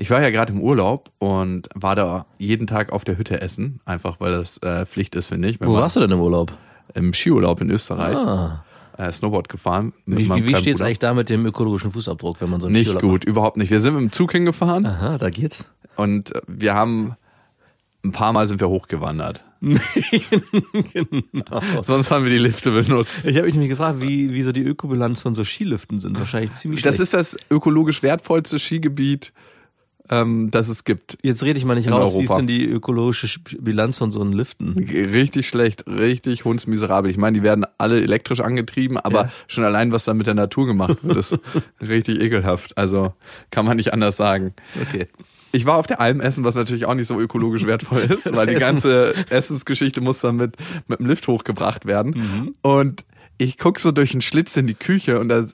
Ich war ja gerade im Urlaub und war da jeden Tag auf der Hütte essen, einfach weil das äh, Pflicht ist, finde ich. Wenn Wo warst du denn im Urlaub? Im Skiurlaub in Österreich. Ah. Äh, Snowboard gefahren. Wie, wie, steht's Bruder. eigentlich da mit dem ökologischen Fußabdruck, wenn man so einen Nicht Skiurlaub gut, überhaupt nicht. Wir sind mit dem Zug hingefahren Macht? Aha, da geht's. und äh, wir haben ein paar Mal sind wir hochgewandert. genau. Sonst haben wir die Lifte benutzt. Ich habe mich nämlich gefragt, wie, wie so die Ökobilanz von so Skiliften sind. Wahrscheinlich ziemlich Das schlecht. ist das ökologisch wertvollste Skigebiet, ähm, das es gibt. Jetzt rede ich mal nicht in raus, wie ist Europa. denn die ökologische Sch- Bilanz von so einem Liften? Richtig schlecht, richtig hundsmiserabel. Ich meine, die werden alle elektrisch angetrieben, aber Ja. schon allein, was da mit der Natur gemacht wird, ist richtig ekelhaft. Also kann man nicht anders sagen. Okay. Ich war auf der Alm essen, was natürlich auch nicht so ökologisch wertvoll ist, Das weil die ganze Essensgeschichte muss dann mit, mit dem Lift hochgebracht werden. Mhm. Und ich guck so durch einen Schlitz in die Küche und da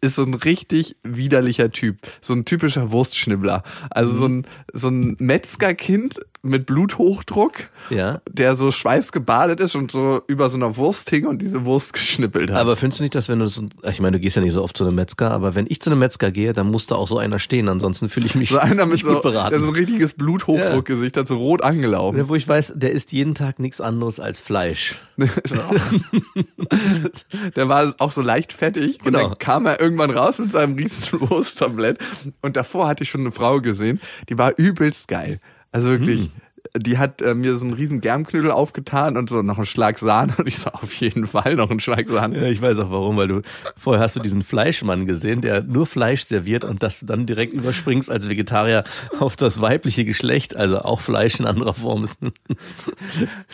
ist so ein richtig widerlicher Typ. So ein typischer Wurstschnibbler. Also so Mhm. ein, so ein Metzgerkind mit Bluthochdruck Ja. der so schweißgebadet ist und so über so einer Wurst hing und diese Wurst geschnippelt hat. Aber findest du nicht, dass wenn du so, ich meine, du gehst ja nicht so oft zu einem Metzger, aber wenn ich zu einem Metzger gehe, dann muss da auch so einer stehen, ansonsten fühle ich mich so einer mit so, gut beraten. der so ein richtiges Bluthochdruckgesicht hat, so rot angelaufen. Ja, wo ich weiß, der isst jeden Tag nichts anderes als Fleisch. der war auch so leicht fettig und Genau. dann kam er irgendwann raus mit seinem riesen Wursttablett und davor hatte ich schon eine Frau gesehen, die war übelst geil. Also wirklich, Hm. die hat äh, mir so einen riesen Germknödel aufgetan und so noch einen Schlag Sahne und ich so auf jeden Fall noch einen Schlag Sahne. Ja, ich weiß auch warum, weil du vorher hast du diesen Fleischmann gesehen, der nur Fleisch serviert und das dann direkt überspringst als Vegetarier auf das weibliche Geschlecht, also auch Fleisch in anderer Form.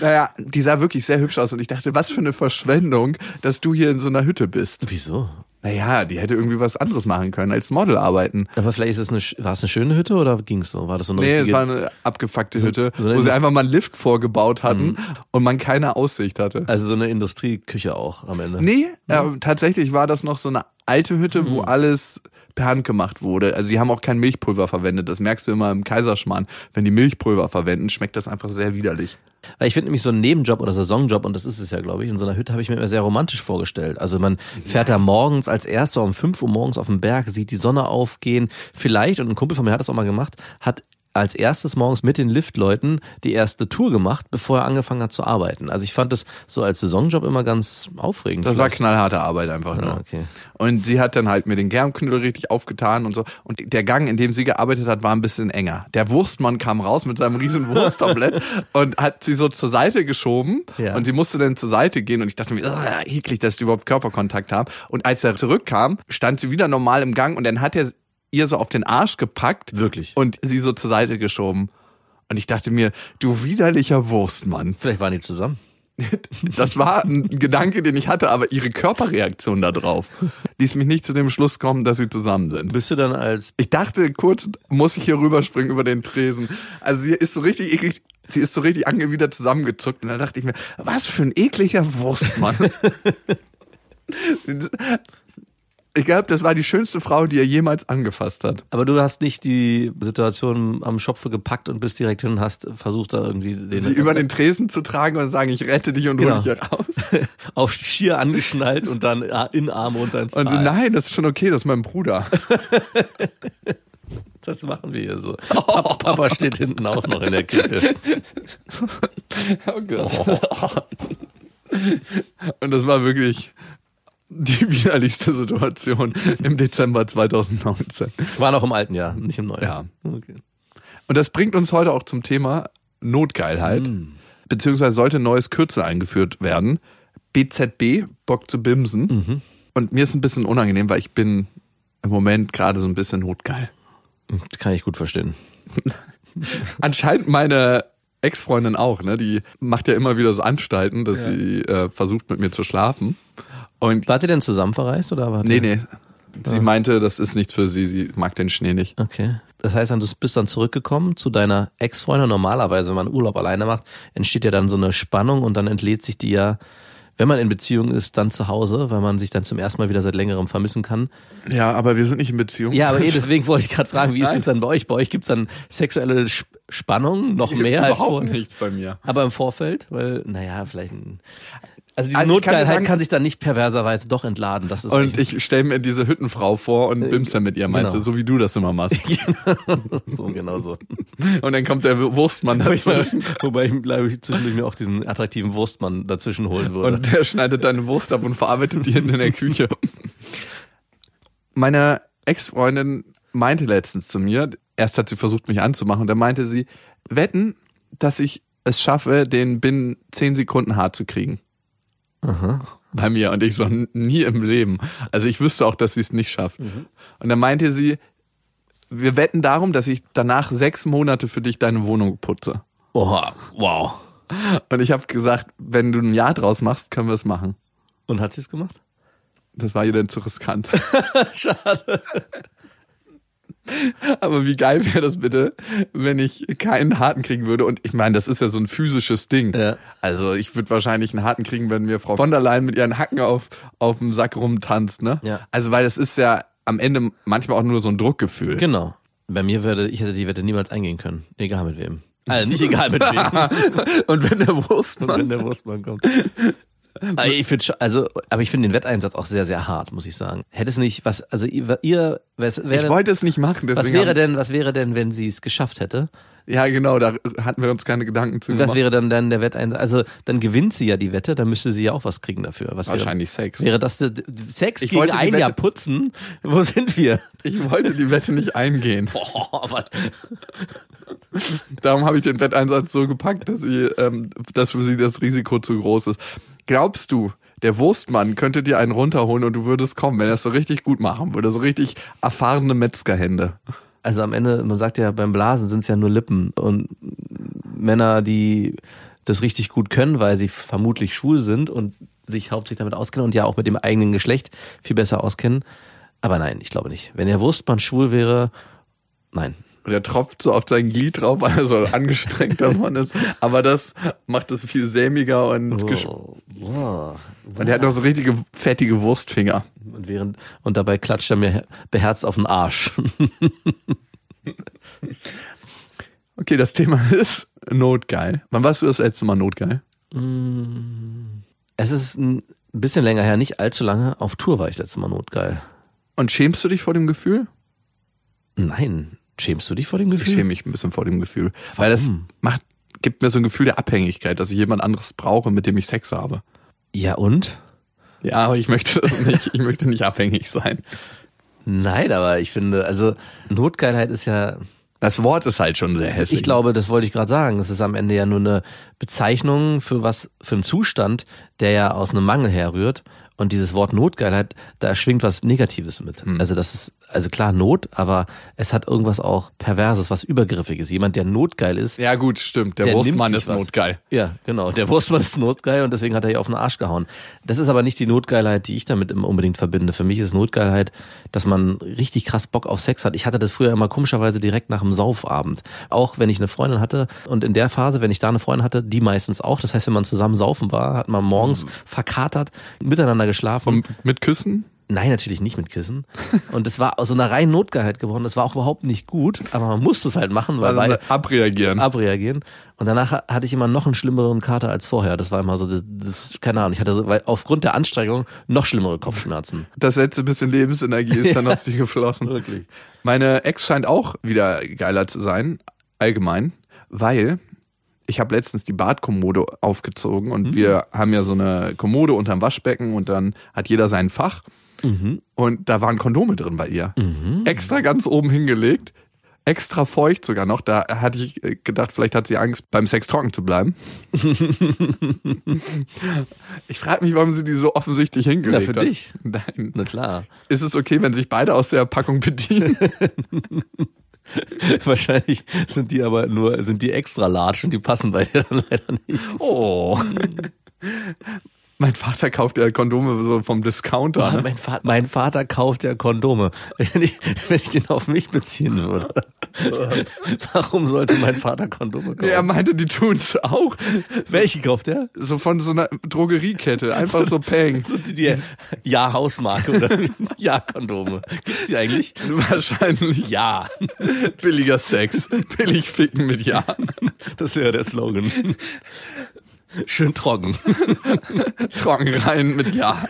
Naja, die sah wirklich sehr hübsch aus und ich dachte, was für eine Verschwendung, dass du hier in so einer Hütte bist. Wieso? Naja, die hätte irgendwie was anderes machen können, als Model arbeiten. Aber vielleicht ist es eine, war es eine schöne Hütte oder ging's so? War das so eine Nee, es richtige? war eine abgefuckte Hütte, so wo sie einfach mal einen Lift vorgebaut hatten Mhm. und man keine Aussicht hatte. also so eine Industrieküche auch am Ende. Nee, äh, tatsächlich war das noch so eine alte Hütte, wo Mhm. alles per Hand gemacht wurde. Also sie haben auch kein Milchpulver verwendet. Das merkst du immer im Kaiserschmarrn. Wenn die Milchpulver verwenden, schmeckt das einfach sehr widerlich. Weil ich finde nämlich so einen Nebenjob oder Saisonjob, und das ist es ja, glaube ich, in so einer Hütte habe ich mir immer sehr romantisch vorgestellt. Also man fährt da morgens als erster um 5 Uhr morgens auf den Berg, sieht die Sonne aufgehen. Vielleicht, und ein Kumpel von mir hat das auch mal gemacht, hat als erstes morgens mit den Liftleuten die erste Tour gemacht, bevor er angefangen hat zu arbeiten. Also ich fand das so als Saisonjob immer ganz aufregend. Das war vielleicht. knallharte Arbeit einfach Ja, nur. okay. Und sie hat dann halt mir den Germknödel richtig aufgetan und so. Und der Gang, in dem sie gearbeitet hat, war ein bisschen enger. Der Wurstmann kam raus mit seinem riesen Wursttablett und hat sie so zur Seite geschoben. Ja. Und sie musste dann zur Seite gehen. Und ich dachte mir, ah, eklig, dass die überhaupt Körperkontakt haben. Und als er zurückkam, stand sie wieder normal im Gang und dann hat er ihr so auf den Arsch gepackt. Wirklich? Und sie so zur Seite geschoben. Und ich dachte mir, du widerlicher Wurstmann. Vielleicht waren die zusammen. Das war ein Gedanke, den ich hatte, aber ihre Körperreaktion darauf ließ mich nicht zu dem Schluss kommen, dass sie zusammen sind. Bist du dann als Ich dachte kurz, muss ich hier rüberspringen über den Tresen. Also sie ist so richtig eklig, sie ist so richtig angewidert zusammengezuckt und da dachte ich mir, was für ein ekliger Wurstmann. ich glaube, das war die schönste Frau, die er jemals angefasst hat. Aber du hast nicht die Situation am Schopfe gapackt und bist direkt hin und hast versucht, da irgendwie den Sie über den Tresen zu tragen und sagen, ich rette dich und hol Genau. dich hier raus. auf Skier angeschnallt und dann in Arm runter ins Und Tal. nein, das ist schon okay, das ist mein Bruder. Das machen wir hier so. Papa, Papa steht hinten auch noch in der Küche. Oh Gott. Und das war wirklich die widerlichste Situation im Dezember 2019. War noch im alten Jahr, nicht im neuen. Ja. Okay. Und das bringt uns heute auch zum Thema Notgeilheit. Beziehungsweise sollte ein neues Kürzel eingeführt werden. BZB, Bock zu bimsen. Und mir ist ein bisschen unangenehm, weil ich bin im Moment gerade so ein bisschen notgeil. Kann ich gut verstehen. Anscheinend meine Ex-Freundin auch, ne? Die macht ja immer wieder so Anstalten, dass Ja. sie äh, versucht mit mir zu schlafen. Und Wart ihr denn zusammen verreist oder war nee, nee. Sie meinte, das ist nichts für sie, sie mag den Schnee nicht. Okay. Das heißt dann, du bist dann zurückgekommen zu deiner Ex-Freundin. Normalerweise, wenn man Urlaub alleine macht, entsteht ja dann so eine Spannung und dann entlädt sich die ja, wenn man in Beziehung ist, dann zu Hause, weil man sich dann zum ersten Mal wieder seit längerem vermissen kann. Ja, aber wir sind nicht in Beziehung. Ja, aber eh, deswegen wollte ich gerade fragen, wie ist es dann bei euch? Bei euch gibt's dann sexuelle Sp- Spannung noch Gibt's mehr als überhaupt vor, nichts bei mir. aber im Vorfeld, weil naja, vielleicht ein, also diese Also kann Notgeilheit sagen- kann sich dann nicht perverserweise doch entladen. Das ist Und ich stelle mir diese Hüttenfrau vor und bimst dann mit ihr, meinst genau. du, so wie du das immer machst. so genau so. Und dann kommt der Wurstmann Wobei ich, dazwischen wobei ich glaube ich zwischendurch mir auch diesen attraktiven Wurstmann dazwischen holen würde. und der schneidet deine Wurst ab und verarbeitet die hinten in der Küche. Meine Ex-Freundin meinte letztens zu mir, erst hat sie versucht, mich anzumachen, und dann meinte sie, wetten, dass ich es schaffe, den binnen zehn Sekunden hart zu kriegen. Bei mir. Und ich so, "N- nie im Leben. Also ich wüsste auch, dass sie es nicht schafft. Und dann meinte sie, wir wetten darum, dass ich danach sechs Monate für dich deine Wohnung putze. Oha, wow. Und ich habe gesagt, wenn du ein Jahr draus machst, können wir es machen. Und hat sie es gemacht? Das war ihr denn zu riskant. Schade. Aber wie geil wäre das bitte, wenn ich keinen harten kriegen würde? Und ich meine, das ist ja so ein physisches Ding. Ja. Also ich würde wahrscheinlich einen harten kriegen, wenn mir Frau von der Leyen mit ihren Hacken auf, auf dem Sack rumtanzt. Ne? Ja. Also weil das ist ja am Ende manchmal auch nur so ein Druckgefühl. Genau. Bei mir würde, ich hätte die Wette niemals eingehen können. Egal mit wem. Also nicht egal mit wem. Und wenn der Und Wurstmann... wenn der Wurstmann kommt. Aber ich finde also, aber ich finde den Wetteinsatz auch sehr, sehr hart, muss ich sagen. Hätte es nicht, was, also ihr, ihr was, Ich wäre, wollte es nicht machen, deswegen... was wäre denn, was wäre denn, wenn sie es geschafft hätte? Ja, genau, da hatten wir uns keine Gedanken zu Was gemacht. wäre dann, dann der Wetteinsatz? Also, dann gewinnt sie ja die Wette, dann müsste sie ja auch was kriegen dafür. Was Wahrscheinlich Sex. Wäre, wäre das der- Sex Ich gegen ein Wette- Jahr putzen? Wo sind wir? Ich wollte die Wette nicht eingehen. Boah, aber, Darum habe ich den Wetteinsatz so gepackt, dass, sie, ähm, dass für sie das Risiko zu groß ist. Glaubst du, der Wurstmann könnte dir einen runterholen und du würdest kommen, wenn er es so richtig gut machen würde? So richtig erfahrene Metzgerhände. Also am Ende, man sagt ja, beim Blasen sind es ja nur Lippen und Männer, die das richtig gut können, weil sie vermutlich schwul sind und sich hauptsächlich damit auskennen und ja auch mit dem eigenen Geschlecht viel besser auskennen. Aber nein, ich glaube nicht. Wenn der Wurstmann schwul wäre, nein. Und er tropft so auf sein Glied drauf, weil er so angestrengt davon ist. Aber das macht es viel sämiger und, Oh, wow. und er hat noch so richtige fettige Wurstfinger. Und während und dabei klatscht er mir beherzt auf den Arsch. Okay, das Thema ist notgeil. Wann warst du das letzte Mal notgeil? es ist ein bisschen länger her, nicht allzu lange. Auf Tour war ich letztes Mal notgeil. Und schämst du dich vor dem Gefühl? Nein. Schämst du dich vor dem Ich Gefühl? schäme mich ein bisschen vor dem Gefühl. Weil das macht, gibt mir so ein Gefühl der Abhängigkeit, dass ich jemand anderes brauche, mit dem ich Sex habe. Ja und? Ja, aber ich möchte nicht, ich möchte nicht abhängig sein. Nein, aber ich finde, also Notgeilheit ist ja, Das Wort ist halt schon sehr hässlich. ich glaube, das wollte ich gerade sagen, es ist am Ende ja nur eine Bezeichnung für was, für einen Zustand, der ja aus einem Mangel herrührt. Und dieses Wort Notgeilheit, da schwingt was Negatives mit. Also das ist, also klar Not, aber es hat irgendwas auch Perverses, was Übergriffiges. Jemand, der notgeil ist, Ja, gut, stimmt. Der, Der Wurstmann ist was. notgeil. Ja, genau. Der Wurstmann ist notgeil und deswegen hat er ihr auf den Arsch gehauen. Das ist aber nicht die Notgeilheit, die ich damit immer unbedingt verbinde. Für mich ist Notgeilheit, dass man richtig krass Bock auf Sex hat. Ich hatte das früher immer komischerweise direkt nach dem Saufabend. Auch wenn ich eine Freundin hatte und in der Phase, wenn ich da eine Freundin hatte, die meistens auch. Das heißt, wenn man zusammen saufen war, hat man morgens verkatert, miteinander geschlafen. Und mit Küssen? Nein, natürlich nicht mit Kissen. Und es war aus so einer reinen Notgeilheit geworden. Das war auch überhaupt nicht gut, aber man musste es halt machen, weil, Also weil abreagieren. abreagieren. Und danach ha- hatte ich immer noch einen schlimmeren Kater als vorher. Das war immer so, das, das keine Ahnung, ich hatte so, weil aufgrund der Anstrengung noch schlimmere Kopfschmerzen. Das letzte bisschen Lebensenergie ist dann aus dir geflossen. Wirklich. Meine Ex scheint auch wieder geiler zu sein, allgemein, weil ich habe letztens die Badkommode aufgezogen und Mhm. wir haben ja so eine Kommode unterm Waschbecken und dann hat jeder sein Fach Mhm. und da waren Kondome drin bei ihr. Extra ganz oben hingelegt, extra feucht sogar noch. Da hatte ich äh, gedacht, vielleicht hat sie Angst, beim Sex trocken zu bleiben. ich frage mich, warum sie die so offensichtlich hingelegt Na, für hat. dich. Nein. Na klar. Ist es okay, wenn sich beide aus der Packung bedienen? Wahrscheinlich sind die aber nur, sind die extra large und die passen bei dir dann leider nicht. Oh. Mein Vater kauft ja Kondome so vom Discounter. Ne? Mein, Vater, mein Vater kauft ja Kondome. Wenn ich, wenn ich den auf mich beziehen würde. Warum sollte mein Vater Kondome kaufen? Er meinte, die tun's auch. Welche kauft er? So von so einer Drogeriekette. Einfach so Peng. So die, die Ja-Hausmarke oder Ja-Kondome. Gibt's die eigentlich? Wahrscheinlich. Ja. Billiger Sex. Billig ficken mit Ja. Das wäre der Slogan. Schön trocken. Trocken rein mit Ja.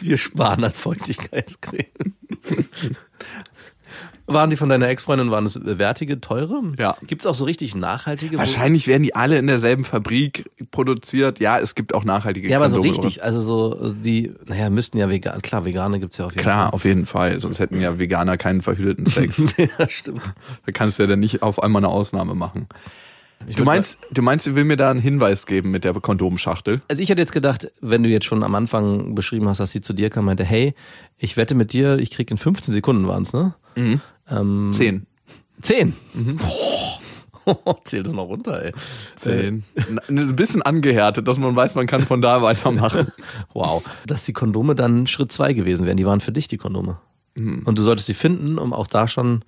Wir sparen an Feuchtigkeitscreme. Waren die von deiner Ex-Freundin, waren es wertige, teure? Ja. Gibt's auch so richtig nachhaltige? Wahrscheinlich werden die alle in derselben Fabrik produziert. Ja, es gibt auch nachhaltige Ja, aber so Kondome. richtig, also so die, naja, müssten ja vegan, klar, vegane gibt's ja auf jeden Klar, auf jeden Fall. Sonst hätten ja Veganer keinen verhüteten Sex. Fall. ja, stimmt. da kannst du ja dann nicht auf einmal eine Ausnahme machen. Ich Du meinst, du meinst, sie will mir da einen Hinweis geben mit der Kondomschachtel? Also ich hätte jetzt gedacht, wenn du jetzt schon am Anfang beschrieben hast, dass sie zu dir kam, meinte, hey, ich wette mit dir, ich krieg in 15 Sekunden waren's, ne? Mhm. Ähm, Zehn. 10. Oh, zähl das mal runter, ey. Zehn. Ein bisschen angehärtet, dass man weiß, man kann von da weitermachen. Wow. Dass die Kondome dann Schritt zwei gewesen wären. Die waren für dich die Kondome. Und du solltest sie finden, um auch da schon.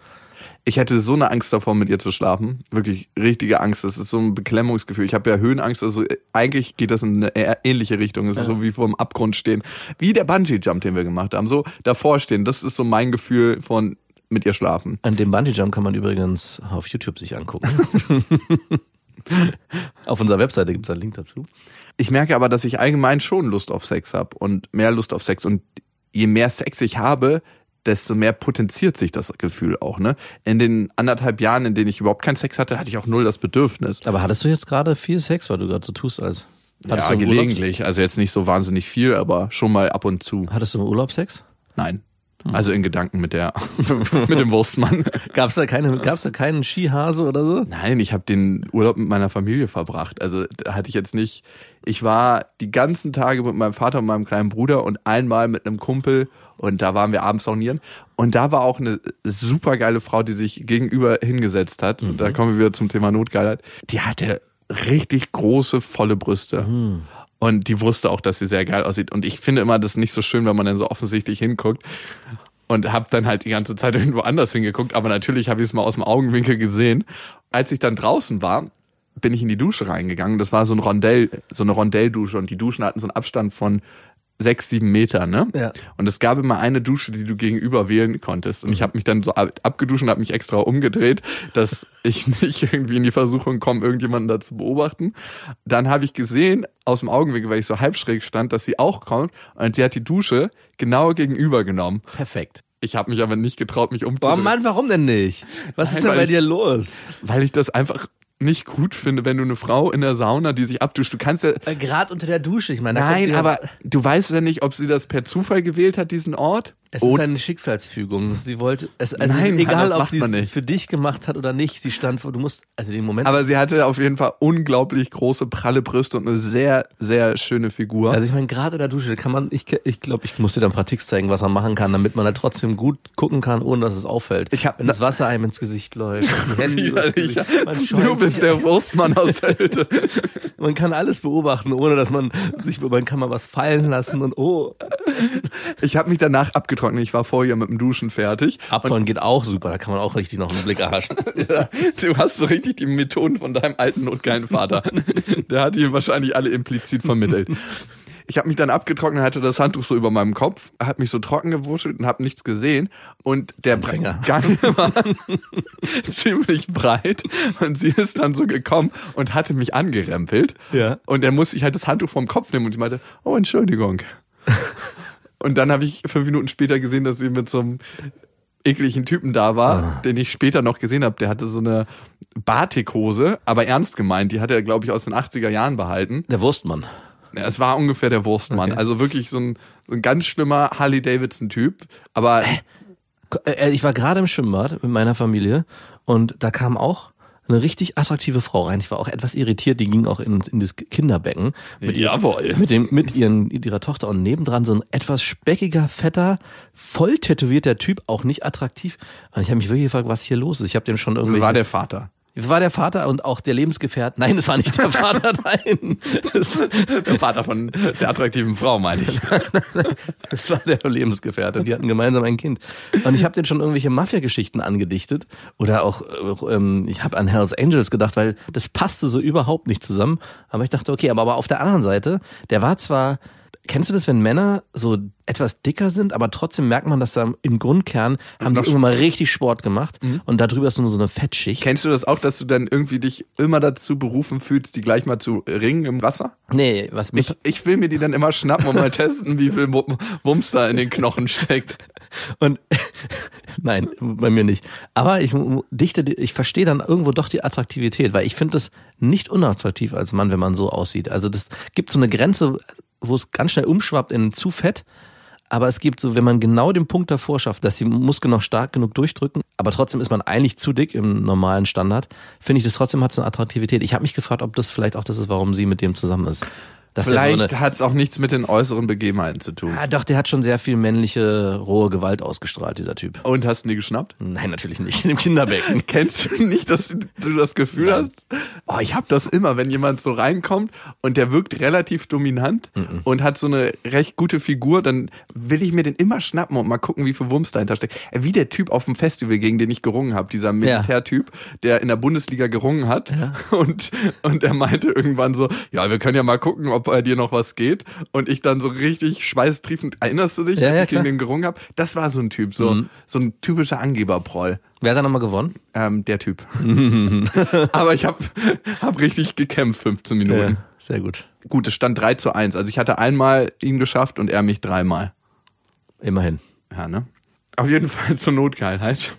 Ich hätte so eine Angst davor, mit ihr zu schlafen. Wirklich richtige Angst. Das ist so ein Beklemmungsgefühl. Ich habe ja Höhenangst. Also eigentlich geht das in eine ähnliche Richtung. Es ist so wie vor dem Abgrund stehen. Wie der Bungee-Jump, den wir gemacht haben. So davor stehen. Das ist so mein Gefühl von mit ihr schlafen. An dem Bungee Jump kann man übrigens auf YouTube sich angucken. auf unserer Webseite gibt's einen Link dazu. Ich merke aber, dass ich allgemein schon Lust auf Sex habe und mehr Lust auf Sex. Und je mehr Sex ich habe, desto mehr potenziert sich das Gefühl auch. Ne? In den anderthalb Jahren, in denen ich überhaupt keinen Sex hatte, hatte ich auch null das Bedürfnis. Aber hattest du jetzt gerade viel Sex, weil du gerade so tust als. Hattest ja, gelegentlich. Also jetzt nicht so wahnsinnig viel, aber schon mal ab und zu. Hattest du im Urlaub Sex? Nein. Also in Gedanken mit der, mit dem Wurstmann. Gab's da keine, gab's da keinen Skihase oder so? Nein, ich habe den Urlaub mit meiner Familie verbracht. Also da hatte ich jetzt nicht. Ich war die ganzen Tage mit meinem Vater und meinem kleinen Bruder und einmal mit einem Kumpel und da waren wir abends saunieren. Und da war auch eine super geile Frau, die sich gegenüber hingesetzt hat. Und da kommen wir wieder zum Thema Notgeilheit. Die hatte richtig große, volle Brüste. Und die wusste auch, dass sie sehr geil aussieht. Und ich finde immer das nicht so schön, wenn man dann so offensichtlich hinguckt. Und habe dann halt die ganze Zeit irgendwo anders hingeguckt. Aber natürlich habe ich es mal aus dem Augenwinkel gesehen. Als ich dann draußen war, bin ich in die Dusche reingegangen. Das war so ein Rondell, so eine Rondelldusche. Und die Duschen hatten so einen Abstand von sechs, sieben Meter, ne? Ja. Und es gab immer eine Dusche, die du gegenüber wählen konntest. Und ich habe mich dann so ab- abgeduscht und habe mich extra umgedreht, dass ich nicht irgendwie in die Versuchung komme, irgendjemanden da zu beobachten. Dann habe ich gesehen, aus dem Augenwinkel, weil ich so halb schräg stand, dass sie auch kommt. Und sie hat die Dusche genau gegenüber genommen. Perfekt. Ich habe mich aber nicht getraut, mich Boah, umzudrehen. Mann, warum denn nicht? Was Nein, ist denn bei ich- dir los? Weil ich das einfach nicht gut finde, wenn du eine Frau in der Sauna, die sich abduscht, du kannst ja, Gerade unter der Dusche, ich meine, Nein, aber du weißt ja nicht, ob sie das per Zufall gewählt hat, diesen Ort. Es Oder- ist eine Schicksalsfügung. Sie wollte, es, also Nein, egal, ob sie es für dich gemacht hat oder nicht, sie stand vor, du musst, also den Moment. aber sie hatte auf jeden Fall unglaublich große, pralle Brüste und eine sehr, sehr schöne Figur. also ich meine, gerade in der Dusche kann man, ich, ich glaube, ich muss dir dann ein paar Tricks zeigen, was man machen kann, damit man da trotzdem gut gucken kann, ohne dass es auffällt. Ich hab- Wenn das Wasser einem ins Gesicht läuft, Hände. Gesicht, du bist der Wurstmann aus der Hütte. man kann alles beobachten, ohne dass man sich, man kann mal was fallen lassen und oh, Ich habe mich danach abgetrocknet. Ich war vorher mit dem Duschen fertig. Abtollen geht auch super, da kann man auch richtig noch einen Blick erhaschen. Ja, du hast so richtig die Methoden von deinem alten notgeilen Vater. Der hat die wahrscheinlich alle implizit vermittelt. Ich habe mich dann abgetrocknet, hatte das Handtuch so über meinem Kopf, hat mich so trocken gewuschelt und habe nichts gesehen. Und der Finger. Gang war ziemlich breit und sie ist dann so gekommen und hatte mich angerempelt. Ja. Und dann musste ich halt das Handtuch vom Kopf nehmen und ich meinte, oh Entschuldigung. Und dann habe ich fünf Minuten später gesehen, dass sie mit so einem ekligen Typen da war, den ich später noch gesehen habe. Der hatte so eine Batikhose, aber ernst gemeint. Die hat er, glaube ich, aus den 80er Jahren behalten. Der Wurstmann. Ja, Es war ungefähr der Wurstmann. Okay. Also wirklich so ein, so ein ganz schlimmer Harley-Davidson-Typ. Aber Äh, Ich war gerade im Schwimmbad mit meiner Familie und da kam auch eine richtig attraktive Frau rein. Ich war auch etwas irritiert, die ging auch in, in das Kinderbecken mit, ihr- Jawohl. mit, dem, mit ihren, mit ihrer Tochter und nebendran so ein etwas speckiger, fetter, voll tätowierter Typ, auch nicht attraktiv. Und ich habe mich wirklich gefragt, was hier los ist. Ich habe dem schon irgendwie. war der Vater. War der Vater und auch der Lebensgefährt. Nein, es war nicht der Vater, nein. Der Vater von der attraktiven Frau, meine ich. es war der Lebensgefährte. Die hatten gemeinsam ein Kind. Und ich habe denen schon irgendwelche Mafia-Geschichten angedichtet. Oder auch, äh, ähm, ich habe an Hells Angels gedacht, weil das passte so überhaupt nicht zusammen. Aber ich dachte, okay, aber, aber auf der anderen Seite, der war zwar Kennst du das, wenn Männer so etwas dicker sind, aber trotzdem merkt man, dass da im Grundkern haben die irgendwann mal richtig Sport gemacht und darüber ist nur so eine Fettschicht. Kennst du das auch, dass du dann irgendwie dich immer dazu berufen fühlst, die gleich mal zu ringen im Wasser? Nee, was mich Ich, ich will mir die dann immer schnappen und mal testen, wie viel Wum- Wumms da in den Knochen steckt. Und nein, bei mir nicht. Aber ich dichte, ich verstehe dann irgendwo doch die Attraktivität, weil ich finde das nicht unattraktiv als Mann, wenn man so aussieht. Also das gibt so eine Grenze, wo es ganz schnell umschwappt in zu fett. Aber es gibt so, wenn man genau den Punkt davor schafft, dass die Muskeln noch stark genug durchdrücken, aber trotzdem ist man eigentlich zu dick im normalen Standard, finde ich das trotzdem hat so eine Attraktivität. Ich habe mich gefragt, ob das vielleicht auch das ist, warum sie mit dem zusammen ist. Dass Vielleicht so eine, hat es auch nichts mit den äußeren Begebenheiten zu tun. ah, doch, der hat schon sehr viel männliche, rohe Gewalt ausgestrahlt, dieser Typ. Und hast du die geschnappt? Nein, natürlich nicht. Im Kinderbecken. Kennst du nicht, dass du das Gefühl hast? Oh, ich habe das immer, wenn jemand so reinkommt und der wirkt relativ dominant und hat so eine recht gute Figur, dann will ich mir den immer schnappen und mal gucken, wie viel Wumms dahinter steckt. Äh, Wie der Typ auf dem Festival, gegen den ich gerungen habe, dieser Militärtyp, der in der Bundesliga gerungen hat und und er meinte irgendwann so, ja, wir können ja mal gucken, ob bei dir noch was geht und ich dann so richtig schweißtriefend, erinnerst du dich, Ja, als ja, ich gegen klar. den gerungen habe? Das war so ein Typ, so Mhm. so ein typischer Angeberproll. Wer hat da nochmal gewonnen? Ähm, der Typ. Aber ich habe hab richtig gekämpft, 15 Minuten. sehr gut. Gut, es stand 3 zu 1. Also ich hatte einmal ihn geschafft und er mich dreimal. Immerhin. Ja, ne? Auf jeden Fall zur Notgeilheit.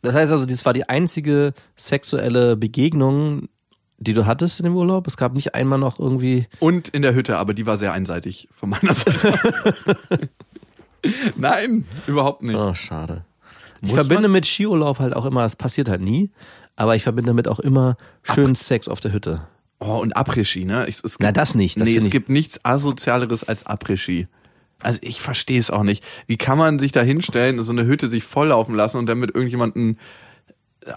Das heißt also, dies war die einzige sexuelle Begegnung, die du hattest in dem Urlaub. Es gab nicht einmal noch irgendwie. Und in der Hütte, aber die war sehr einseitig von meiner Seite. Nein, überhaupt nicht. Oh, schade. Ich Muss verbinde man? mit Skiurlaub halt auch immer, das passiert halt nie, aber ich verbinde damit auch immer schönen Sex auf der Hütte. Oh, und Après-Ski, ne? Ich, es gibt, Na, das nicht, das nee, es ich- gibt nichts asozialeres als Après-Ski. Also ich verstehe es auch nicht. Wie kann man sich da hinstellen, so eine Hütte sich volllaufen lassen und dann mit irgendjemandem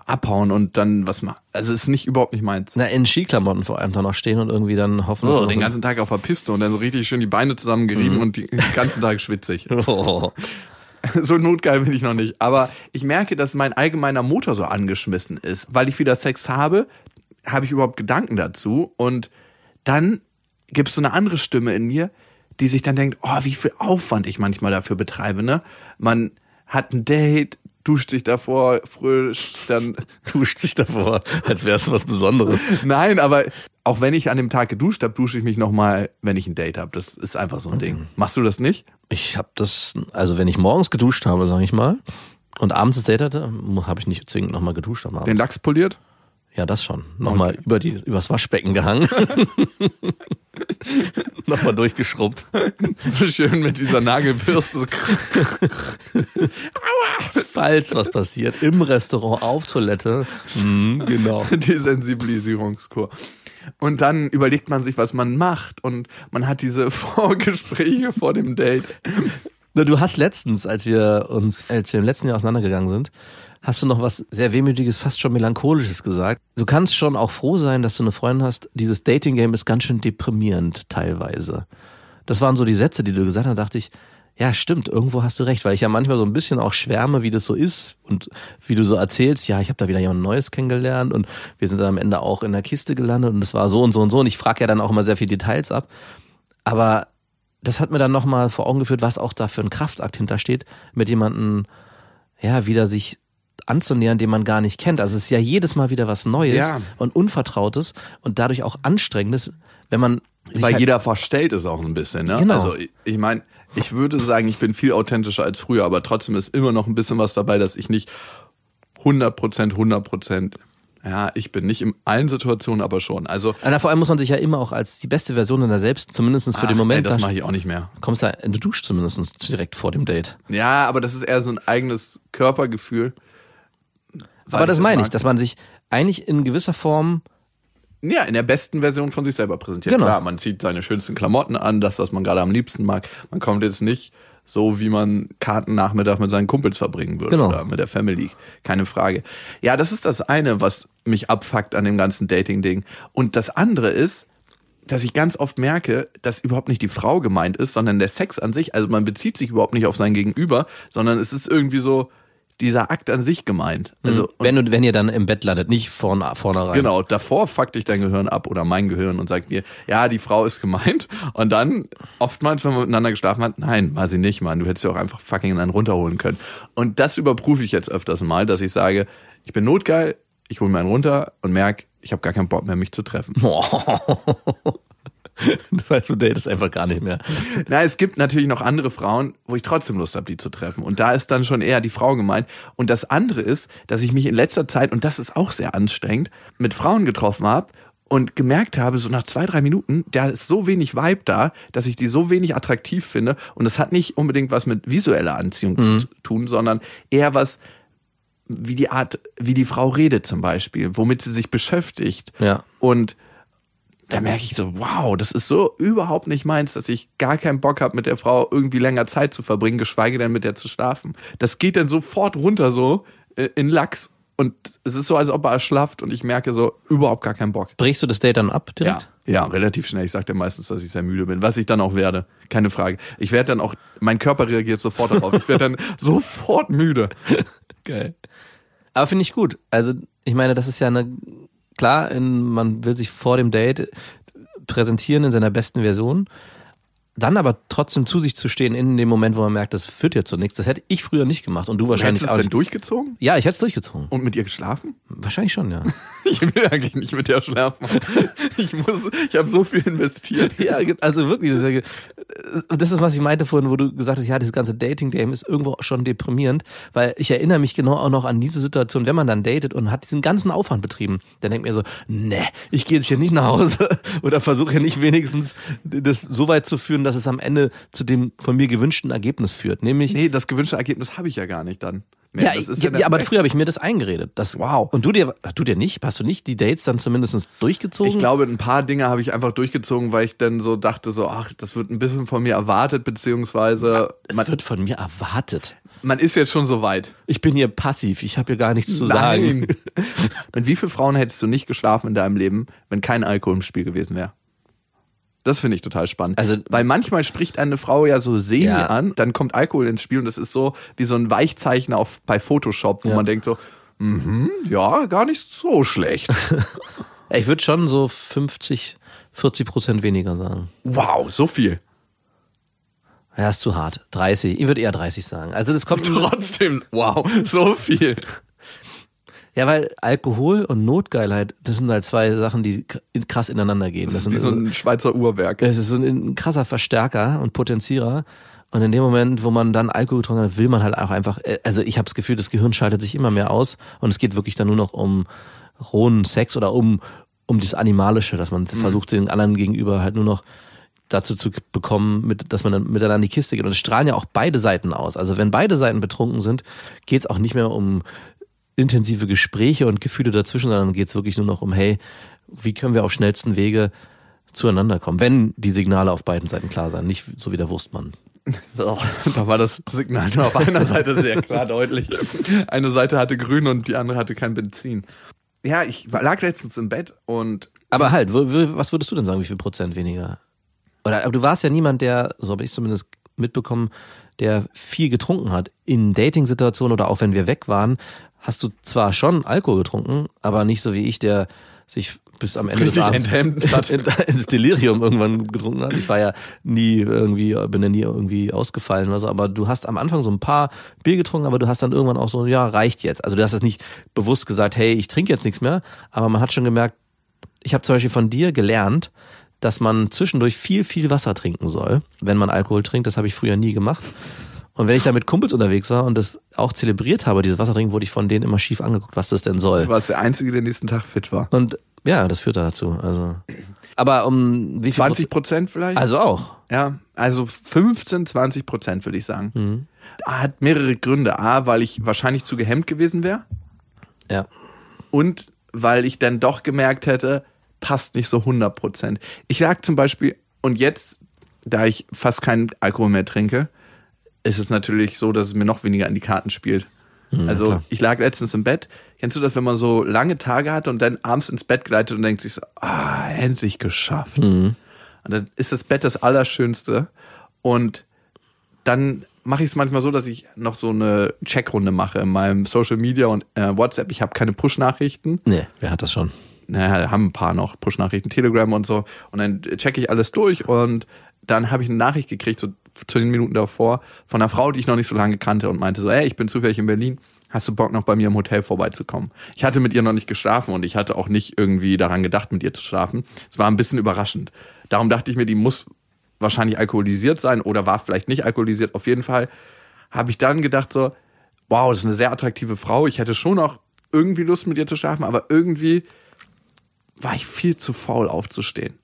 abhauen und dann was machen? Also es ist nicht überhaupt nicht meins. Na, in Skiklamotten vor allem da noch stehen und irgendwie dann hoffen, man den ganzen Tag auf der Piste und dann so richtig schön die Beine zusammengerieben und die- den ganzen Tag schwitzig. Oh. So notgeil bin ich noch nicht. Aber ich merke, dass mein allgemeiner Motor so angeschmissen ist. Weil ich wieder Sex habe, habe ich überhaupt Gedanken dazu. Und dann gibt es so eine andere Stimme in mir, die sich dann denkt, oh, wie viel Aufwand ich manchmal dafür betreibe. Ne? Man hat ein Date, duscht sich davor, frisch, dann duscht sich davor, als wäre es was Besonderes. Nein, aber auch wenn ich an dem Tag geduscht habe, dusche ich mich nochmal, wenn ich ein Date habe. Das ist einfach so ein Ding. Machst du das nicht? Ich habe das, also wenn ich morgens geduscht habe, sage ich mal, und abends das Date hatte, habe ich nicht zwingend nochmal geduscht am Abend. Den Lachs poliert? Ja, das schon. Nochmal über die, übers Waschbecken gehangen. nochmal durchgeschrubbt. So schön mit dieser Nagelbürste. so Falls was passiert, im Restaurant, auf Toilette. Mhm, genau. Desensibilisierungskur. Und dann überlegt man sich, was man macht und man hat diese Vorgespräche vor dem Date. Du hast letztens, als wir uns, als wir im letzten Jahr auseinandergegangen sind, hast du noch was sehr wehmütiges, fast schon melancholisches gesagt. Du kannst schon auch froh sein, dass du eine Freundin hast. Dieses Dating-Game ist ganz schön deprimierend teilweise. Das waren so die Sätze, die du gesagt hast. Da dachte ich, ja, stimmt, irgendwo hast du recht, weil ich ja manchmal so ein bisschen auch schwärme, wie das so ist und wie du so erzählst, ja, ich habe da wieder jemand Neues kennengelernt und wir sind dann am Ende auch in der Kiste gelandet und es war so und so und so und ich frage ja dann auch immer sehr viele Details ab. Aber das hat mir dann nochmal vor Augen geführt, was auch da für ein Kraftakt hintersteht, mit jemandem, ja, wieder sich anzunähern, den man gar nicht kennt. Also es ist ja jedes Mal wieder was Neues Ja. und Unvertrautes und dadurch auch Anstrengendes, wenn man Weil halt, jeder verstellt es auch ein bisschen. Ne? Genau. Also ich, ich meine, ich würde sagen, ich bin viel authentischer als früher, aber trotzdem ist immer noch ein bisschen was dabei, dass ich nicht 100 Prozent, 100 Prozent, ja, ich bin nicht in allen Situationen, aber schon. Also Na, vor allem muss man sich ja immer auch als die beste Version in der selbst, zumindest für ach, den Moment, ey, das da- mache ich auch nicht mehr. kommst da, du duschst zumindest direkt vor dem Date. Ja, aber das ist eher so ein eigenes Körpergefühl. Aber das meine ich, dass man sich eigentlich in gewisser Form Ja, in der besten Version von sich selber präsentiert. Genau. Klar, man zieht seine schönsten Klamotten an, das, was man gerade am liebsten mag. Man kommt jetzt nicht So wie man Kartennachmittag mit seinen Kumpels verbringen würde Genau. oder mit der Family. Keine Frage. Ja, das ist das eine, was mich abfuckt an dem ganzen Dating-Ding. Und das andere ist, dass ich ganz oft merke, dass überhaupt nicht die Frau gemeint ist, sondern der Sex an sich. Also man bezieht sich überhaupt nicht auf sein Gegenüber, sondern es ist irgendwie so dieser Akt an sich gemeint. Also und wenn, du, wenn ihr dann im Bett landet, nicht vorne, vorne rein. Genau, davor fuckt dich dein Gehirn ab oder mein Gehirn und sagt mir, ja, die Frau ist gemeint. Und dann, oftmals, wenn man miteinander geschlafen hat, nein, war sie nicht, Mann. Du hättest ja auch einfach fucking einen runterholen können. Und das überprüfe ich jetzt öfters mal, dass ich sage, ich bin notgeil, ich hole mir einen runter und merke, ich habe gar keinen Bock mehr, mich zu treffen. Das heißt, du datest einfach gar nicht mehr. Na, es gibt natürlich noch andere Frauen, wo ich trotzdem Lust habe, die zu treffen. Und da ist dann schon eher die Frau gemeint. Und das andere ist, dass ich mich in letzter Zeit, und das ist auch sehr anstrengend, mit Frauen getroffen habe und gemerkt habe, so nach zwei, drei Minuten, da ist so wenig Vibe da, dass ich die so wenig attraktiv finde. Und das hat nicht unbedingt was mit visueller Anziehung zu tun, sondern eher was wie die Art, wie die Frau redet zum Beispiel, womit sie sich beschäftigt. Ja. Und da merke ich so, wow, das ist so überhaupt nicht meins, dass ich gar keinen Bock habe, mit der Frau irgendwie länger Zeit zu verbringen, geschweige denn mit der zu schlafen. Das geht dann sofort runter so äh, in Lachs und es ist so, als ob er erschlafft und ich merke so überhaupt gar keinen Bock. Brichst du das Date dann ab Ja, direkt? ja, relativ schnell. Ich sage dir meistens, dass ich sehr müde bin, was ich dann auch werde. Keine Frage. Ich werde dann auch, mein Körper reagiert sofort darauf. Ich werde dann sofort müde. Geil. Aber finde ich gut. Also, ich meine, das ist ja eine, klar, in, man will sich vor dem Date präsentieren in seiner besten Version. Dann aber trotzdem zu sich zu stehen in dem Moment, wo man merkt, das führt jetzt zu nichts. Das hätte ich früher nicht gemacht und du wahrscheinlich Hättest du auch es denn durchgezogen Ja, ich hätte es durchgezogen. und mit ihr geschlafen? Wahrscheinlich schon, ja. Ich will eigentlich nicht mit dir schlafen. Ich muss, ich habe so viel investiert. Ja, also wirklich. Das ist, ja, das ist, was ich meinte vorhin, wo du gesagt hast, ja, dieses ganze Dating-Game ist irgendwo schon deprimierend, weil ich erinnere mich genau auch noch an diese Situation, wenn man dann datet und hat diesen ganzen Aufwand betrieben, dann denkt mir so, ne, ich gehe jetzt hier nicht nach Hause oder versuche ja nicht wenigstens das so weit zu führen, dass es am Ende zu dem von mir gewünschten Ergebnis führt, nämlich Nee, das gewünschte Ergebnis habe ich ja gar nicht dann. mehr. ja, ich, ja, der aber früher habe ich mir das eingeredet. Das, Wow. Und du dir, du dir nicht? Hast du nicht die Dates dann zumindest durchgezogen? Ich glaube, ein paar Dinge habe ich einfach durchgezogen, weil ich dann so dachte, so, ach, das wird ein bisschen von mir erwartet, beziehungsweise es man, wird von mir erwartet. man ist jetzt schon so weit. Ich bin hier passiv, ich habe hier gar nichts zu sagen. Nein. Mit wie vielen Frauen hättest du nicht geschlafen in deinem Leben, wenn kein Alkohol im Spiel gewesen wäre? Das finde ich total spannend. Also- Weil manchmal spricht eine Frau ja so semi Ja. an, dann kommt Alkohol ins Spiel und das ist so wie so ein Weichzeichner auf, bei Photoshop, wo Ja. man denkt so, mhm, ja, gar nicht so schlecht. Ich würde schon so 50, 40 Prozent weniger sagen. wow, so viel. Ja, ist zu hart. 30. Ich würde eher 30 sagen. Also das kommt Trotzdem, wow, so viel. Ja, weil Alkohol und Notgeilheit, das sind halt zwei Sachen, die krass ineinander gehen. Das ist sind wie so also- ein Schweizer Uhrwerk. Es ist so ein krasser Verstärker und Potenzierer. Und in dem Moment, wo man dann Alkohol getrunken hat, will man halt auch einfach, äh, also ich habe das Gefühl, das Gehirn schaltet sich immer mehr aus und es geht wirklich dann nur noch um rohen Sex oder um, um das Animalische, dass man Mhm. versucht, den anderen gegenüber halt nur noch dazu zu bekommen, mit, dass man dann miteinander in die Kiste geht. Und es strahlen ja auch beide Seiten aus. Also wenn beide Seiten betrunken sind, geht es auch nicht mehr um intensive Gespräche und Gefühle dazwischen, sondern geht es wirklich nur noch um, hey, wie können wir auf schnellsten Wege zueinander kommen, wenn die Signale auf beiden Seiten klar sind, nicht so wie der Wurstmann. Da war das Signal nur auf einer Seite sehr klar deutlich. Eine Seite hatte grün und die andere hatte kein Benzin. Ja, ich lag letztens im Bett und Aber halt, was würdest du denn sagen, wie viel Prozent weniger? Oder aber du warst ja niemand, der, so habe ich zumindest mitbekommen, der viel getrunken hat. In Dating-Situationen oder auch wenn wir weg waren, hast du zwar schon Alkohol getrunken, aber nicht so wie ich, der sich bis am Ende des Abends in- ins Delirium irgendwann getrunken hat. Ich war ja nie irgendwie, bin ja nie irgendwie ausgefallen oder so, aber du hast am Anfang so ein paar Bier getrunken, aber du hast dann irgendwann auch so, ja, reicht jetzt. Also du hast es nicht bewusst gesagt, hey, ich trinke jetzt nichts mehr, aber man hat schon gemerkt, ich habe zum Beispiel von dir gelernt, dass man zwischendurch viel, viel Wasser trinken soll, wenn man Alkohol trinkt. Das habe ich früher nie gemacht. Und wenn ich da mit Kumpels unterwegs war und das auch zelebriert habe, dieses Wasser trinken, wurde ich von denen immer schief angeguckt, was das denn soll. du warst der Einzige, der nächsten Tag fit war. Und ja, das führt dazu. Also, aber um wie viel 20 Prozent vielleicht? Also auch. ja, also 15, 20 Prozent würde ich sagen. Mhm. Hat mehrere Gründe. A, weil ich wahrscheinlich zu gehemmt gewesen wäre Ja. und weil ich dann doch gemerkt hätte, passt nicht so 100 Prozent. Ich lag zum Beispiel, und jetzt, da ich fast keinen Alkohol mehr trinke, ist es natürlich so, dass es mir noch weniger in die Karten spielt. also klar. ich lag letztens im Bett. Kennst du das, wenn man so lange Tage hat und dann abends ins Bett gleitet und denkt sich so, ah, endlich geschafft. Und dann ist das Bett das Allerschönste. Und dann mache ich es manchmal so, dass ich noch so eine Checkrunde mache in meinem Social Media und äh, WhatsApp. Ich habe keine Push-Nachrichten. Nee, wer hat das schon? Naja, haben ein paar noch Push-Nachrichten, Telegram und so. Und dann checke ich alles durch und dann habe ich eine Nachricht gekriegt, so zehn Minuten davor, von einer Frau, die ich noch nicht so lange kannte und meinte so, ey, ich bin zufällig in Berlin. Hast du Bock, noch bei mir im Hotel vorbeizukommen? Ich hatte mit ihr noch nicht geschlafen und ich hatte auch nicht irgendwie daran gedacht, mit ihr zu schlafen. Es war ein bisschen überraschend. Darum dachte ich mir, die muss wahrscheinlich alkoholisiert sein oder war vielleicht nicht alkoholisiert. Auf jeden Fall habe ich dann gedacht so, wow, das ist eine sehr attraktive Frau. Ich hätte schon auch irgendwie Lust mit ihr zu schlafen, aber irgendwie war ich viel zu faul aufzustehen.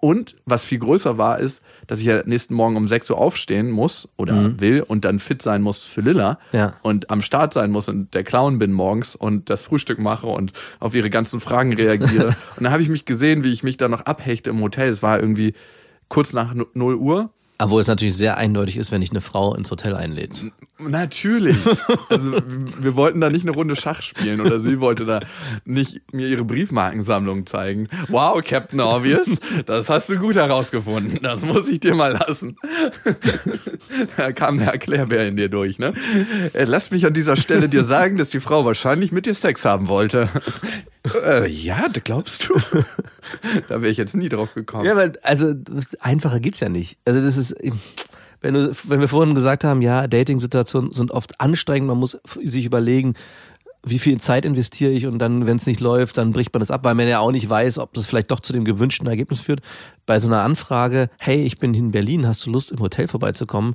Und was viel größer war, ist, dass ich ja nächsten Morgen um 6 Uhr aufstehen muss oder will und dann fit sein muss für Lilla Ja. und am Start sein muss und der Clown bin morgens und das Frühstück mache und auf ihre ganzen Fragen reagiere. und dann habe ich mich gesehen, wie ich mich da noch abhechte im Hotel. Es war irgendwie kurz nach 0 Uhr. Obwohl es natürlich sehr eindeutig ist, wenn dich eine Frau ins Hotel einlädt. Natürlich. Also wir wollten da nicht eine Runde Schach spielen oder sie wollte da nicht mir ihre Briefmarkensammlung zeigen. Wow, Captain Obvious, das hast du gut herausgefunden. Das muss ich dir mal lassen. Da kam der Erklärbär in dir durch, ne? Äh, Lass mich an dieser Stelle dir sagen, dass die Frau wahrscheinlich mit dir Sex haben wollte. Äh, ja, glaubst du? Da wäre ich jetzt nie drauf gekommen. Ja, weil, also, einfacher geht's ja nicht. Also, das ist, wenn du, wenn wir vorhin gesagt haben, ja, Dating-Situationen sind oft anstrengend, man muss sich überlegen, wie viel Zeit investiere ich und dann, wenn es nicht läuft, dann bricht man das ab, weil man ja auch nicht weiß, ob das vielleicht doch zu dem gewünschten Ergebnis führt. Bei so einer Anfrage, hey, ich bin in Berlin, hast du Lust, im Hotel vorbeizukommen?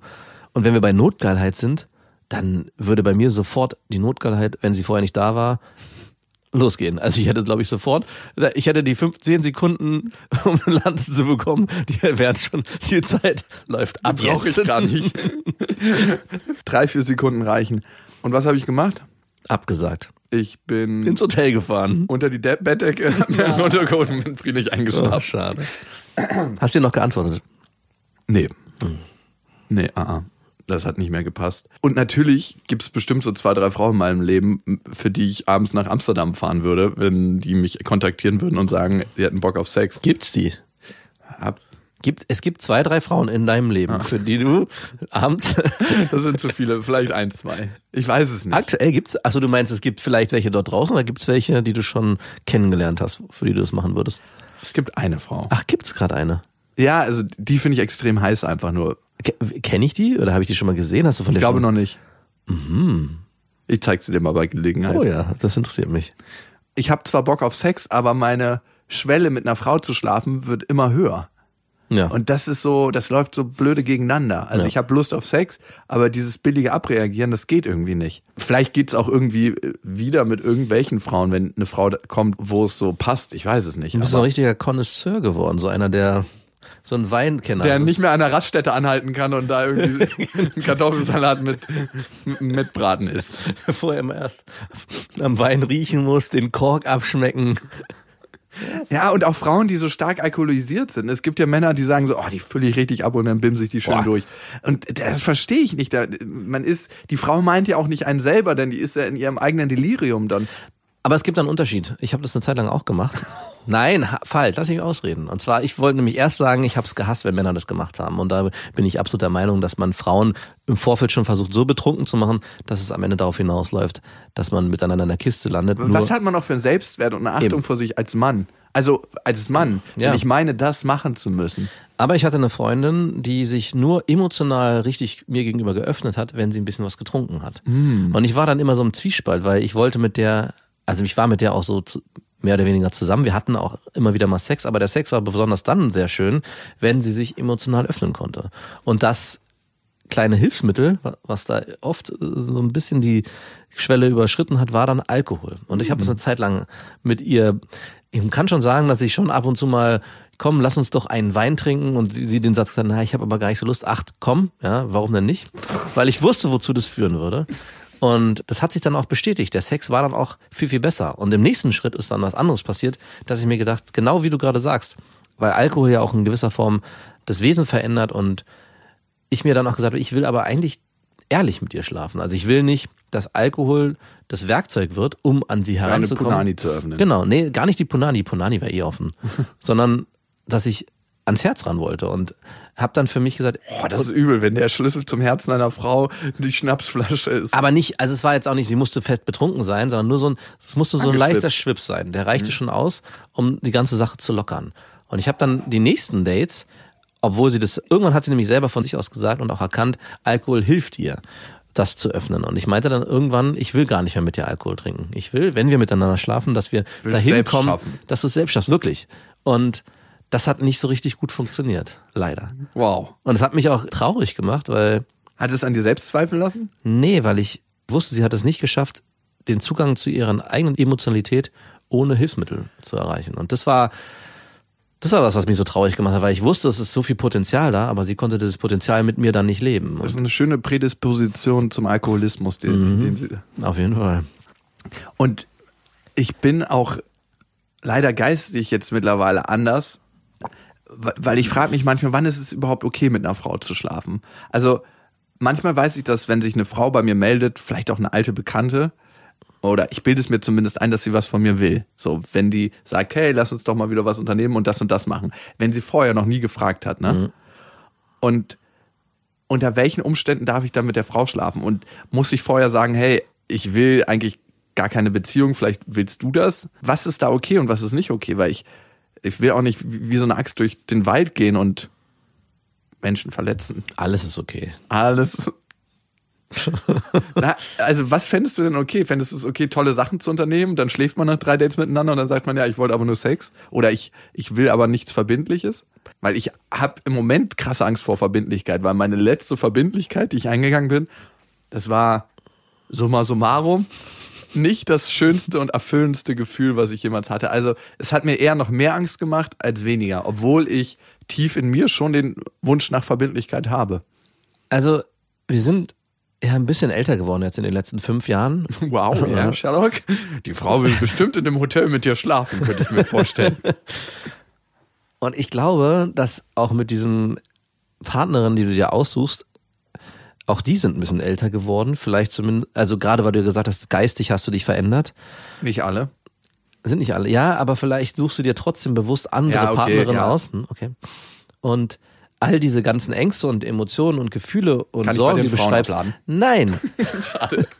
Und wenn wir bei Notgeilheit sind, dann würde bei mir sofort die Notgeilheit, wenn sie vorher nicht da war, losgehen. Also ich hätte, glaube ich, sofort, ich hätte die 15 Sekunden, um eine Lanze zu bekommen, die wären schon, die Zeit läuft ab Brauche ich gar nicht. Drei, vier Sekunden reichen. Und was habe ich gemacht? Abgesagt. Ich bin Ins Hotel gefahren. unter die De Bettdecke, hab mir einen runtergeholt und bin friedlich Oh, eingeschlafen. schade. Hast du dir noch geantwortet? Nee. Nee, ah, ah. Das hat nicht mehr gepasst. Und natürlich gibt es bestimmt so zwei, drei Frauen in meinem Leben, für die ich abends nach Amsterdam fahren würde, wenn die mich kontaktieren würden und sagen, die hätten Bock auf Sex. Gibt's die? Hab- Gibt, es gibt zwei, drei Frauen in deinem Leben, für die du abends Das sind zu viele, vielleicht ein, zwei. Ich weiß es nicht. aktuell gibt's. Also du meinst, es gibt vielleicht welche dort draußen oder gibt's welche, die du schon kennengelernt hast, für die du das machen würdest? Es gibt eine Frau. Ach, gibt's gerade eine? Ja, also die finde ich extrem heiß einfach nur. Kenne ich die oder habe ich die schon mal gesehen? Hast du von Ich der glaube schon? noch nicht. Ich zeig sie dir mal bei Gelegenheit. Oh ja, das interessiert mich. Ich habe zwar Bock auf Sex, aber meine Schwelle mit einer Frau zu schlafen wird immer höher. Ja. Und das ist so, das läuft so blöde gegeneinander. Also Ja. ich habe Lust auf Sex, aber dieses billige Abreagieren, das geht irgendwie nicht. Vielleicht geht's auch irgendwie äh, wieder mit irgendwelchen Frauen, wenn eine Frau kommt, wo es so passt. Ich weiß es nicht. du bist so ein richtiger Connoisseur geworden, so einer, der so ein Weinkenner. der nicht mehr an der Raststätte anhalten kann und da irgendwie einen Kartoffelsalat mit, mit Braten isst. vorher immer erst am Wein riechen muss, den Kork abschmecken. Ja, und auch Frauen, die so stark alkoholisiert sind. Es gibt ja Männer, die sagen so, oh, die fülle ich richtig ab und dann bimse ich die schön Boah. durch. Und das verstehe ich nicht. Man ist, die Frau meint ja auch nicht einen selber, denn die ist ja in ihrem eigenen Delirium dann. Aber es gibt einen Unterschied. Ich habe das eine Zeit lang auch gemacht. Nein, falsch, lass mich ausreden. Und zwar, ich wollte nämlich erst sagen, ich habe es gehasst, wenn Männer das gemacht haben. Und da bin ich absolut der Meinung, dass man Frauen im Vorfeld schon versucht, so betrunken zu machen, dass es am Ende darauf hinausläuft, dass man miteinander in der Kiste landet. Nur- Was hat man noch für einen Selbstwert und eine Achtung Eben. vor sich als Mann? Also als Mann, Ja. wenn ich meine, das machen zu müssen. Aber ich hatte eine Freundin, die sich nur emotional richtig mir gegenüber geöffnet hat, wenn sie ein bisschen was getrunken hat. Und ich war dann immer so im Zwiespalt, weil ich wollte mit der, also ich war mit der auch so zu, mehr oder weniger zusammen. Wir hatten auch immer wieder mal Sex, aber der Sex war besonders dann sehr schön, wenn sie sich emotional öffnen konnte. Und das kleine Hilfsmittel, wa- was da oft äh, so ein bisschen die Schwelle überschritten hat, war dann Alkohol. Und ich habe das eine Zeit lang mit ihr, ich kann schon sagen, dass ich schon ab und zu mal, komm, lass uns doch einen Wein trinken und sie den Satz gesagt, na, ich habe aber gar nicht so Lust, ach, komm, ja, warum denn nicht? Weil ich wusste, wozu das führen würde. Und das hat sich dann auch bestätigt. Der Sex war dann auch viel, viel besser. Und im nächsten Schritt ist dann was anderes passiert, dass ich mir gedacht, genau wie du gerade sagst, weil Alkohol ja auch in gewisser Form das Wesen verändert und ich mir dann auch gesagt habe, ich will aber eigentlich ehrlich mit ihr schlafen. Also ich will nicht, dass Alkohol das Werkzeug wird, um an sie Eine heranzukommen. Punani zu öffnen. Genau, nee, gar nicht die Punani, die Punani war eh offen, sondern dass ich ans Herz ran wollte und habe dann für mich gesagt, Boah, das ist übel, wenn der Schlüssel zum Herzen einer Frau die Schnapsflasche ist. aber nicht, also es war jetzt auch nicht, sie musste fest betrunken sein, sondern nur so ein, es musste so ein leichter Schwips sein. Der reichte schon aus, um die ganze Sache zu lockern. Und ich habe dann die nächsten Dates, obwohl sie das, irgendwann hat sie nämlich selber von sich aus gesagt und auch erkannt, Alkohol hilft ihr, das zu öffnen. Und ich meinte dann irgendwann, ich will gar nicht mehr mit dir Alkohol trinken. Ich will, wenn wir miteinander schlafen, dass wir dahin kommen, schaffen. dass du es selbst schaffst, wirklich. Und das hat nicht so richtig gut funktioniert, leider. Wow. Und es hat mich auch traurig gemacht, weil Hat es an dir selbst zweifeln lassen? Nee, weil ich wusste, sie hat es nicht geschafft, den Zugang zu ihrer eigenen Emotionalität ohne Hilfsmittel zu erreichen. Und das war, das war was, was mich so traurig gemacht hat, weil ich wusste, es ist so viel Potenzial da, aber sie konnte dieses Potenzial mit mir dann nicht leben. Das ist eine schöne Prädisposition zum Alkoholismus. Den, den sie, auf jeden Fall. Und ich bin auch leider geistig jetzt mittlerweile anders, weil ich frage mich manchmal, wann ist es überhaupt okay, mit einer Frau zu schlafen? Also manchmal weiß ich, dass wenn sich eine Frau bei mir meldet, vielleicht auch eine alte Bekannte, oder ich bilde es mir zumindest ein, dass sie was von mir will. So, wenn die sagt, hey, lass uns doch mal wieder was unternehmen und das und das machen. Wenn sie vorher noch nie gefragt hat, ne? Und unter welchen Umständen darf ich dann mit der Frau schlafen? Und muss ich vorher sagen, hey, ich will eigentlich gar keine Beziehung, vielleicht willst du das? Was ist da okay und was ist nicht okay? Weil ich, ich will auch nicht wie so eine Axt durch den Wald gehen und Menschen verletzen. Alles ist okay. Alles. Na, also was fändest du denn okay? Fändest du es okay, tolle Sachen zu unternehmen? Dann schläft man nach drei Dates miteinander und dann sagt man, ja, ich wollte aber nur Sex. Oder ich, ich will aber nichts Verbindliches. Weil ich habe im Moment krasse Angst vor Verbindlichkeit, weil meine letzte Verbindlichkeit, die ich eingegangen bin, das war summa summarum nicht das schönste und erfüllendste Gefühl, was ich jemals hatte. Also es hat mir eher noch mehr Angst gemacht als weniger, obwohl ich tief in mir schon den Wunsch nach Verbindlichkeit habe. Also, wir sind ja ein bisschen älter geworden jetzt in den letzten fünf Jahren. Wow, ja, Sherlock. Die Frau will bestimmt in dem Hotel mit dir schlafen, könnte ich mir vorstellen. Und ich glaube, dass auch mit diesen Partnerinnen, die du dir aussuchst, auch die sind ein bisschen älter geworden. Vielleicht zumindest, also gerade weil du gesagt hast, geistig hast du dich verändert. Nicht alle. Sind nicht alle. Ja, aber vielleicht suchst du dir trotzdem bewusst andere Ja, okay, Partnerinnen ja. aus. Hm, Okay. Und all diese ganzen Ängste und Emotionen und Gefühle und Kann Sorgen, die du Frauen schreibst. abladen? Nein.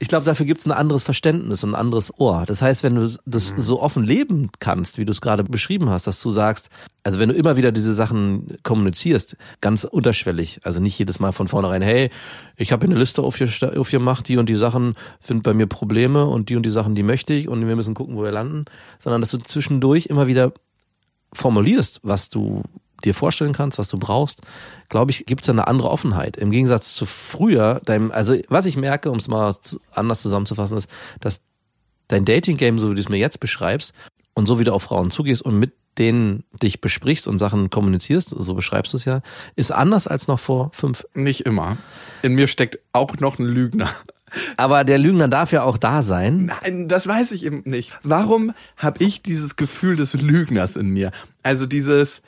Ich glaube, dafür gibt es ein anderes Verständnis, ein anderes Ohr. Das heißt, wenn du das Mhm. so offen leben kannst, wie du es gerade beschrieben hast, dass du sagst, also wenn du immer wieder diese Sachen kommunizierst, ganz unterschwellig, also nicht jedes Mal von vornherein, hey, ich habe hier eine Liste aufgemacht, die und die Sachen sind bei mir Probleme und die und die Sachen, die möchte ich und wir müssen gucken, wo wir landen, sondern dass du zwischendurch immer wieder formulierst, was du dir vorstellen kannst, was du brauchst, glaube ich, gibt es eine andere Offenheit. Im Gegensatz zu früher, deinem, also was ich merke, um es mal anders zusammenzufassen, ist, dass dein Dating-Game, so wie du es mir jetzt beschreibst, und so wie du auf Frauen zugehst und mit denen dich besprichst und Sachen kommunizierst, so beschreibst du es ja, ist anders als noch vor fünf. Nicht immer. In mir steckt auch noch ein Lügner. Aber der Lügner darf ja auch da sein. Nein, das weiß ich eben nicht. Warum habe ich dieses Gefühl des Lügners in mir? Also dieses,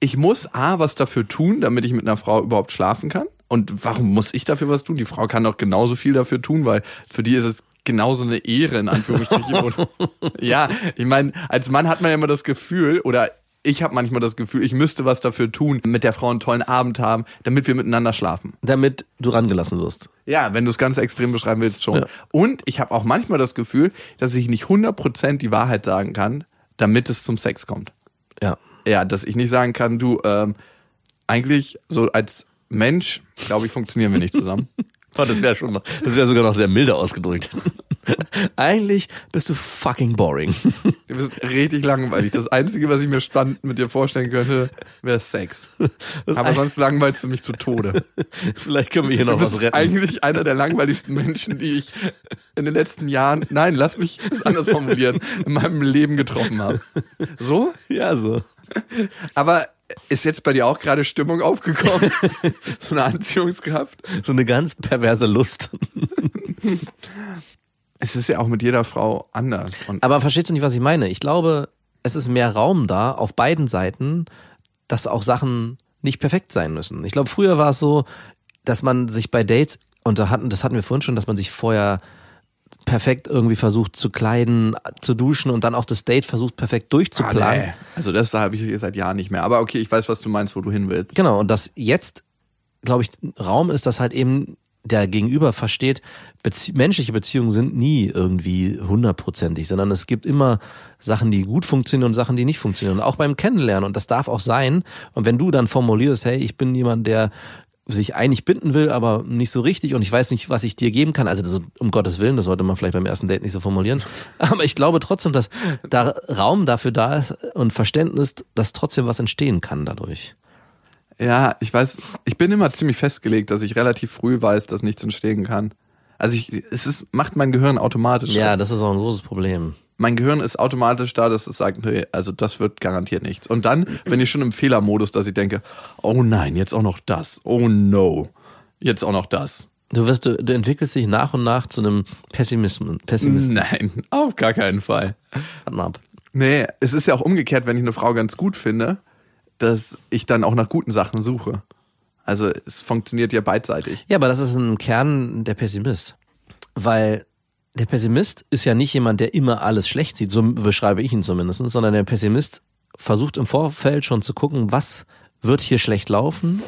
ich muss A, was dafür tun, damit ich mit einer Frau überhaupt schlafen kann. Und warum muss ich dafür was tun? Die Frau kann doch genauso viel dafür tun, weil für die ist es genauso eine Ehre, in Anführungsstrichen. Ja, ich meine, als Mann hat man ja immer das Gefühl, oder ich habe manchmal das Gefühl, ich müsste was dafür tun, mit der Frau einen tollen Abend haben, damit wir miteinander schlafen. Damit du rangelassen wirst. Ja, wenn du es ganz extrem beschreiben willst, schon. Ja. Und ich habe auch manchmal das Gefühl, dass ich nicht 100% die Wahrheit sagen kann, damit es zum Sex kommt. Ja. Ja, dass ich nicht sagen kann, du, ähm, eigentlich so als Mensch, glaube ich, funktionieren wir nicht zusammen. Oh, das wäre schon noch, das wäre sogar noch sehr milde ausgedrückt. Eigentlich bist du fucking boring. Du bist richtig langweilig. Das Einzige, was ich mir spannend mit dir vorstellen könnte, wäre Sex. Aber sonst langweilst du mich zu Tode. Vielleicht können wir hier Du noch was bist retten. eigentlich einer der langweiligsten Menschen, die ich in den letzten Jahren, nein, lass mich es anders formulieren, in meinem Leben getroffen habe. So? Ja, so. Aber ist jetzt bei dir auch gerade Stimmung aufgekommen? so eine Anziehungskraft? So eine ganz perverse Lust. Es ist ja auch mit jeder Frau anders. Und Aber verstehst du nicht, was ich meine? Ich glaube, es ist mehr Raum da auf beiden Seiten, dass auch Sachen nicht perfekt sein müssen. Ich glaube, früher war es so, dass man sich bei Dates, und da hatten, das hatten wir vorhin schon, dass man sich vorher perfekt irgendwie versucht zu kleiden, zu duschen und dann auch das Date versucht perfekt durchzuplanen. Ah, nee. Also das da habe ich seit Jahren nicht mehr. Aber okay, ich weiß, was du meinst, wo du hin willst. Genau, und das jetzt, glaube ich, Raum ist, dass halt eben der Gegenüber versteht, Bezie menschliche Beziehungen sind nie irgendwie hundertprozentig, sondern es gibt immer Sachen, die gut funktionieren und Sachen, die nicht funktionieren. Auch beim Kennenlernen. Und das darf auch sein. Und wenn du dann formulierst, hey, ich bin jemand, der sich eigentlich binden will, aber nicht so richtig und ich weiß nicht, was ich dir geben kann. Also das, um Gottes Willen, das sollte man vielleicht beim ersten Date nicht so formulieren. Aber ich glaube trotzdem, dass da Raum dafür da ist und Verständnis, dass trotzdem was entstehen kann dadurch. Ja, ich weiß, ich bin immer ziemlich festgelegt, dass ich relativ früh weiß, dass nichts entstehen kann. Also ich, es ist, macht mein Gehirn automatisch. Ja, das ist auch ein großes Problem. Mein Gehirn ist automatisch da, dass es sagt, nee, also das wird garantiert nichts. Und dann bin ich schon im Fehlermodus, dass ich denke, oh nein, jetzt auch noch das. Oh no. Jetzt auch noch das. Du wirst, du, du entwickelst dich nach und nach zu einem Pessimisten. Pessimisten. Nein, auf gar keinen Fall. Warte mal ab. Nee, es ist ja auch umgekehrt, wenn ich eine Frau ganz gut finde, dass ich dann auch nach guten Sachen suche. Also es funktioniert ja beidseitig. Ja, aber das ist im Kern der Pessimist. Weil der Pessimist ist ja nicht jemand, der immer alles schlecht sieht, so beschreibe ich ihn zumindest, sondern der Pessimist versucht im Vorfeld schon zu gucken, was wird hier schlecht laufen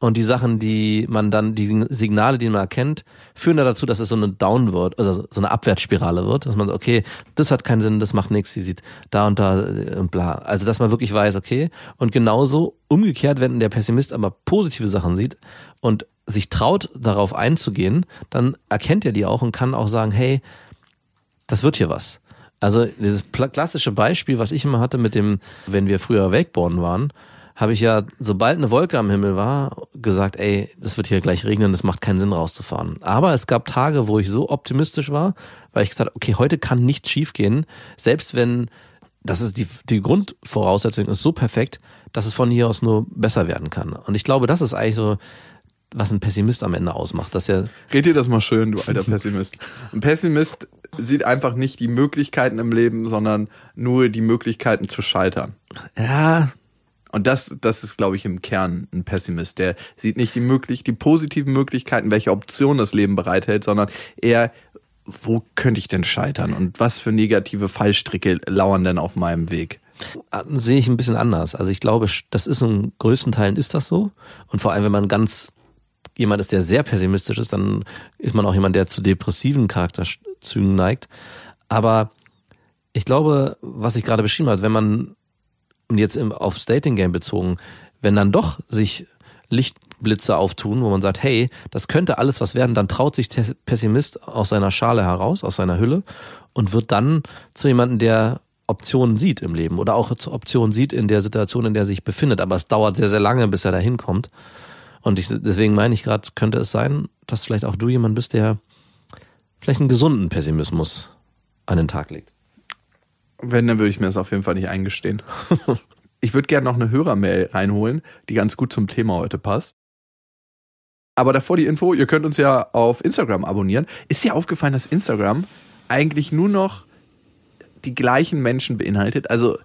und die Sachen, die man dann, die Signale, die man erkennt, führen da dazu, dass es so eine Downward, also so eine Abwärtsspirale wird, dass man sagt, okay, das hat keinen Sinn, das macht nichts, sie sieht da und da äh, und bla. Also, dass man wirklich weiß, okay, und genauso umgekehrt, wenn der Pessimist aber positive Sachen sieht und sich traut, darauf einzugehen, dann erkennt er die auch und kann auch sagen, hey, das wird hier was. Also dieses klassische Beispiel, was ich immer hatte mit dem, wenn wir früher Wakeboarden waren, habe ich ja, sobald eine Wolke am Himmel war, gesagt, ey, das wird hier gleich regnen, das macht keinen Sinn rauszufahren. Aber es gab Tage, wo ich so optimistisch war, weil ich gesagt habe, okay, heute kann nichts schiefgehen, selbst wenn, das ist die, die Grundvoraussetzung ist so perfekt, dass es von hier aus nur besser werden kann. Und ich glaube, das ist eigentlich so was ein Pessimist am Ende ausmacht. Dass er Red dir das mal schön, du alter Pessimist. Ein Pessimist sieht einfach nicht die Möglichkeiten im Leben, sondern nur die Möglichkeiten zu scheitern. Ja. Und das, das ist, glaube ich, im Kern ein Pessimist. Der sieht nicht die möglich, die positiven Möglichkeiten, welche Optionen das Leben bereithält, sondern eher, wo könnte ich denn scheitern und was für negative Fallstricke lauern denn auf meinem Weg? Sehe ich ein bisschen anders. Also ich glaube, das ist in größten Teilen ist das so. Und vor allem, wenn man ganz jemand ist, der sehr pessimistisch ist, dann ist man auch jemand, der zu depressiven Charakterzügen neigt. Aber ich glaube, was ich gerade beschrieben habe, wenn man jetzt aufs Dating Game bezogen, wenn dann doch sich Lichtblitze auftun, wo man sagt, hey, das könnte alles was werden, dann traut sich der Pessimist aus seiner Schale heraus, aus seiner Hülle und wird dann zu jemandem, der Optionen sieht im Leben oder auch Optionen sieht in der Situation, in der er sich befindet. Aber es dauert sehr, sehr lange, bis er da hinkommt. Und ich, deswegen meine ich gerade, könnte es sein, dass vielleicht auch du jemand bist, der vielleicht einen gesunden Pessimismus an den Tag legt. Wenn, dann würde ich mir das auf jeden Fall nicht eingestehen. ich würde gerne noch eine Hörermail reinholen, die ganz gut zum Thema heute passt. Aber davor die Info, ihr könnt uns ja auf Instagram abonnieren. Ist dir aufgefallen, dass Instagram eigentlich nur noch die gleichen Menschen beinhaltet? Also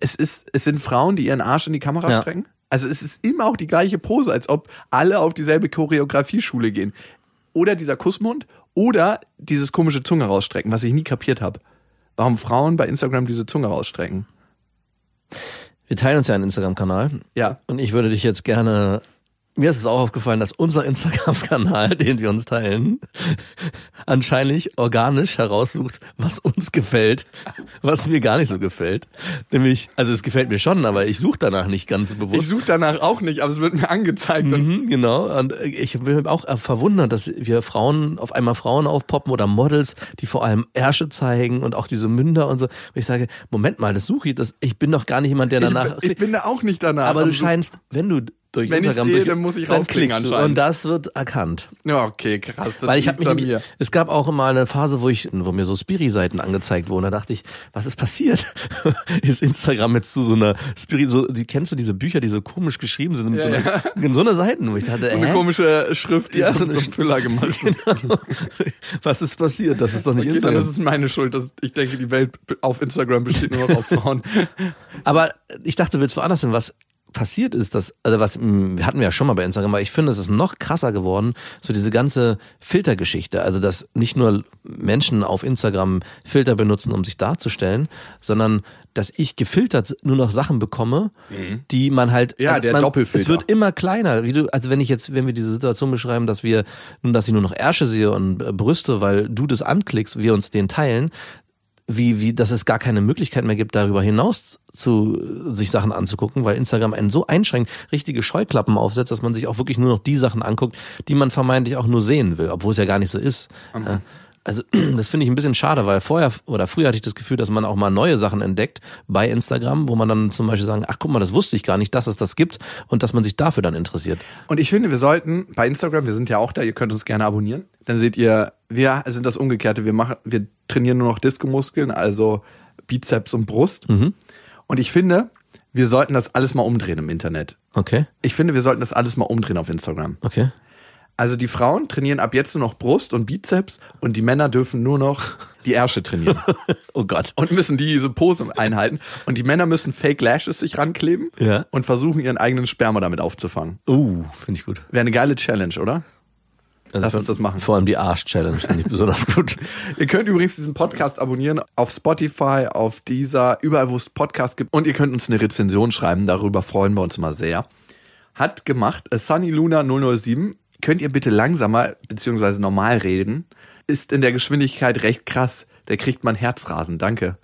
es, ist, es sind Frauen, die ihren Arsch in die Kamera ja. strecken? Also es ist immer auch die gleiche Pose, als ob alle auf dieselbe Choreografieschule gehen. Oder dieser Kussmund oder dieses komische Zunge rausstrecken, was ich nie kapiert habe. Warum Frauen bei Instagram diese Zunge rausstrecken. Wir teilen uns ja einen Instagram-Kanal. Ja. Und ich würde dich jetzt gerne mir ist es auch aufgefallen, dass unser Instagram-Kanal, den wir uns teilen, anscheinend organisch heraussucht, was uns gefällt, was mir gar nicht so gefällt. Nämlich, also es gefällt mir schon, aber ich suche danach nicht ganz bewusst. Ich suche danach auch nicht, aber es wird mir angezeigt. Mhm, genau. Und ich bin auch verwundert, dass wir Frauen, auf einmal Frauen aufpoppen oder Models, die vor allem Ärsche zeigen und auch diese Münder und so. Und ich sage, Moment mal, das suche ich, das, ich bin doch gar nicht jemand, der danach. Ich, ich bin da auch nicht danach. Aber du scheinst, wenn du durch Wenn Instagram ich sehe, durch, dann muss ich dann klickst du anscheinend. und das wird erkannt. Ja, okay, krass. Das Weil ich habe mich, nämlich- es gab auch immer eine Phase, wo ich, wo mir so Spiri-Seiten angezeigt wurden. Da dachte ich, was ist passiert? ist Instagram jetzt zu so einer Spiri, so, die kennst du diese Bücher, die so komisch geschrieben sind, mit so, Ja, einer, in so einer Seiten, wo ich dachte, so eine hä? komische Schrift, die Ja, ja, so so eine zum Füller gemacht genau. was ist passiert? Das ist doch nicht Okay, Instagram. ist es meine Schuld. Dass ich denke, die Welt auf Instagram besteht nur noch aus Frauen. Aber ich dachte, du willst woanders hin. Was passiert ist, dass, also was mh, hatten wir ja schon mal bei Instagram, aber ich finde, es ist noch krasser geworden, so diese ganze Filtergeschichte. Also, dass nicht nur Menschen auf Instagram Filter benutzen, um sich darzustellen, sondern dass ich gefiltert nur noch Sachen bekomme, die man halt. Ja, der man, Doppelfilter. Es wird immer kleiner. Wie du, also wenn ich jetzt, wenn wir diese Situation beschreiben, dass wir, nun, dass ich nur noch Ärsche sehe und äh, Brüste, weil du das anklickst, wir uns den teilen, wie, wie, dass es gar keine Möglichkeit mehr gibt, darüber hinaus zu sich Sachen anzugucken, weil Instagram einen so einschränkt, richtige Scheuklappen aufsetzt, dass man sich auch wirklich nur noch die Sachen anguckt, die man vermeintlich auch nur sehen will, obwohl es ja gar nicht so ist. Ja. Also das finde ich ein bisschen schade, weil vorher oder früher hatte ich das Gefühl, dass man auch mal neue Sachen entdeckt bei Instagram, wo man dann zum Beispiel sagen, ach guck mal, das wusste ich gar nicht, dass es das gibt und dass man sich dafür dann interessiert. Und ich finde, wir sollten bei Instagram, wir sind ja auch da, ihr könnt uns gerne abonnieren. Dann seht ihr, wir sind das Umgekehrte. Wir machen, wir trainieren nur noch Diskomuskeln, also Bizeps und Brust. Und ich finde, wir sollten das alles mal umdrehen im Internet. Okay, Ich finde, wir sollten das alles mal umdrehen auf Instagram. okay. Also die Frauen trainieren ab jetzt nur noch Brust und Bizeps und die Männer dürfen nur noch die Ärsche trainieren. Oh Gott. und müssen diese Pose einhalten. Und die Männer müssen Fake Lashes sich rankleben Ja. und versuchen, ihren eigenen Sperma damit aufzufangen. Uh, finde ich gut. Wäre eine geile Challenge, oder? Also Lass uns das machen. Vor allem die Arsch-Challenge finde ich besonders gut. Ihr könnt übrigens diesen Podcast abonnieren auf Spotify, auf dieser, überall, wo es Podcasts gibt. Und ihr könnt uns eine Rezension schreiben. Darüber freuen wir uns immer sehr. Hat gemacht Sunny Luna 007. Könnt ihr bitte langsamer beziehungsweise normal reden? Ist in der Geschwindigkeit recht krass. Der kriegt man Herzrasen. Danke.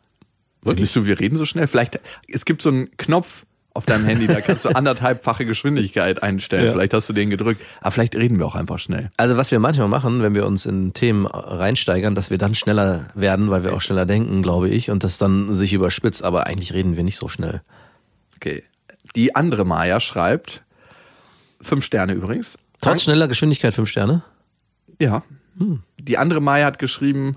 Wirklich du, wir reden so schnell? Vielleicht, es gibt so einen Knopf auf deinem Handy, da kannst du anderthalbfache Geschwindigkeit einstellen. Ja. Vielleicht hast du den gedrückt. Aber vielleicht reden wir auch einfach schnell. Also was wir manchmal machen, wenn wir uns in Themen reinsteigern, dass wir dann schneller werden, weil wir auch schneller denken, glaube ich, und das dann sich überspitzt, aber eigentlich reden wir nicht so schnell. Okay. Die andere Maya schreibt, fünf Sterne übrigens. Trotz schneller Geschwindigkeit fünf Sterne? Ja. Die andere Maya hat geschrieben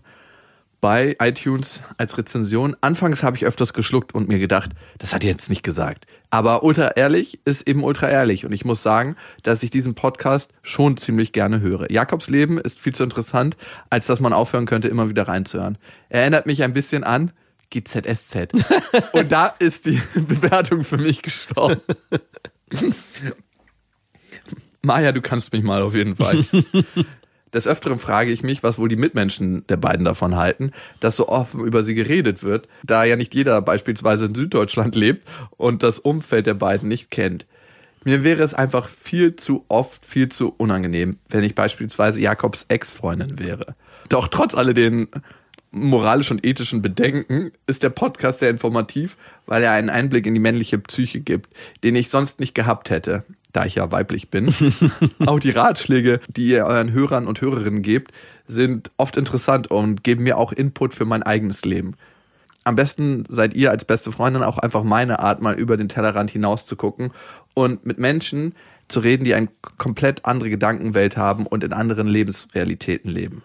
bei iTunes als Rezension. Anfangs habe ich öfters geschluckt und mir gedacht, das hat er jetzt nicht gesagt. Aber ultra ehrlich ist eben ultra ehrlich. Und ich muss sagen, dass ich diesen Podcast schon ziemlich gerne höre. Jakobs Leben ist viel zu interessant, als dass man aufhören könnte, immer wieder reinzuhören. Er erinnert mich ein bisschen an GZSZ. und da ist die Bewertung für mich gestorben. Maja, du kannst mich mal auf jeden Fall. Des Öfteren frage ich mich, was wohl die Mitmenschen der beiden davon halten, dass so offen über sie geredet wird, da ja nicht jeder beispielsweise in Süddeutschland lebt und das Umfeld der beiden nicht kennt. Mir wäre es einfach viel zu oft, viel zu unangenehm, wenn ich beispielsweise Jakobs Ex-Freundin wäre. Doch trotz alledem moralischen und ethischen Bedenken ist der Podcast sehr informativ, weil er einen Einblick in die männliche Psyche gibt, den ich sonst nicht gehabt hätte, da ich ja weiblich bin. Auch die Ratschläge, die ihr euren Hörern und Hörerinnen gebt, sind oft interessant und geben mir auch Input für mein eigenes Leben. Am besten seid ihr als beste Freundin auch einfach meine Art, mal über den Tellerrand hinaus zu gucken und mit Menschen zu reden, die eine komplett andere Gedankenwelt haben und in anderen Lebensrealitäten leben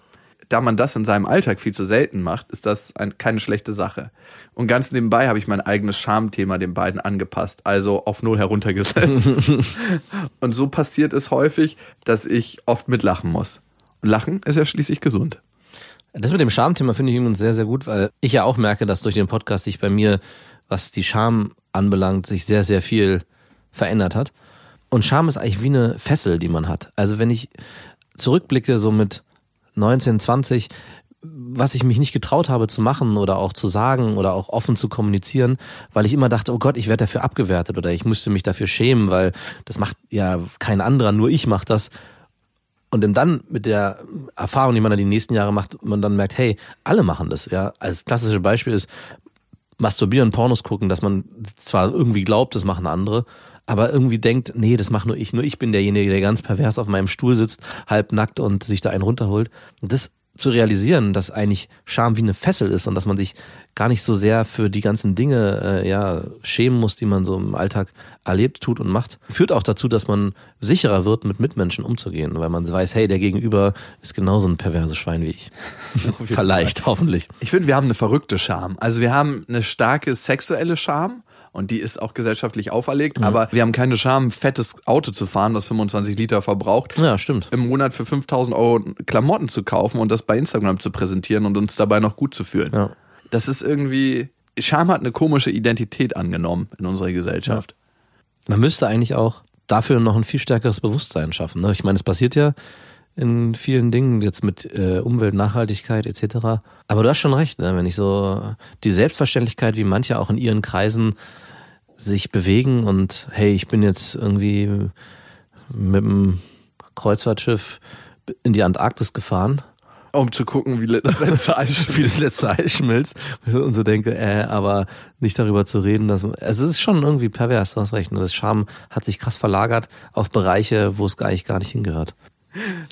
da man das in seinem Alltag viel zu selten macht, ist das ein, keine schlechte Sache. Und ganz nebenbei habe ich mein eigenes Schamthema den beiden angepasst, also auf null heruntergesetzt. und so passiert es häufig, dass ich oft mitlachen muss. Und Lachen ist ja schließlich gesund. Das mit dem Schamthema finde ich übrigens sehr, sehr gut, weil ich ja auch merke, dass durch den Podcast sich bei mir, was die Scham anbelangt, sich sehr, sehr viel verändert hat. Und Scham ist eigentlich wie eine Fessel, die man hat. Also wenn ich zurückblicke, so mit 19, 20, was ich mich nicht getraut habe zu machen oder auch zu sagen oder auch offen zu kommunizieren, weil ich immer dachte, oh Gott, ich werde dafür abgewertet oder ich müsste mich dafür schämen, weil das macht ja kein anderer, nur ich mache das. Und dann mit der Erfahrung, die man dann die nächsten Jahre macht, man dann merkt, hey, alle machen das, ja. Als klassisches Beispiel ist Masturbieren, Pornos gucken, dass man zwar irgendwie glaubt, das machen andere, aber irgendwie denkt, nee, das mache nur ich. Nur ich bin derjenige, der ganz pervers auf meinem Stuhl sitzt, halb nackt und sich da einen runterholt. Und das zu realisieren, dass eigentlich Scham wie eine Fessel ist und dass man sich gar nicht so sehr für die ganzen Dinge äh, ja schämen muss, die man so im Alltag erlebt, tut und macht, führt auch dazu, dass man sicherer wird, mit Mitmenschen umzugehen, weil man weiß, hey, der Gegenüber ist genauso ein perverses Schwein wie ich. Vielleicht, hoffentlich. Ich finde, wir haben eine verrückte Scham. Also wir haben eine starke sexuelle Scham und die ist auch gesellschaftlich auferlegt, aber wir haben keine Scham, ein fettes Auto zu fahren, das 25 Liter verbraucht. Ja, stimmt. Im Monat für 5000 Euro Klamotten zu kaufen und das bei Instagram zu präsentieren und uns dabei noch gut zu fühlen. Ja. Das ist irgendwie, Scham hat eine komische Identität angenommen in unserer Gesellschaft. Man müsste eigentlich auch dafür noch ein viel stärkeres Bewusstsein schaffen. Ne? Ich meine, es passiert ja in vielen Dingen jetzt mit äh, Umwelt, Nachhaltigkeit etc. Aber du hast schon recht, ne? wenn ich so die Selbstverständlichkeit, wie manche auch in ihren Kreisen sich bewegen und hey, ich bin jetzt irgendwie mit dem Kreuzfahrtschiff in die Antarktis gefahren um zu gucken, wie das letzte Eis wie das letzte Eis schmilzt. Und so denke, äh, aber nicht darüber zu reden, dass also es ist schon irgendwie pervers, du hast recht. Und das Charme hat sich krass verlagert auf Bereiche, wo es eigentlich gar nicht hingehört.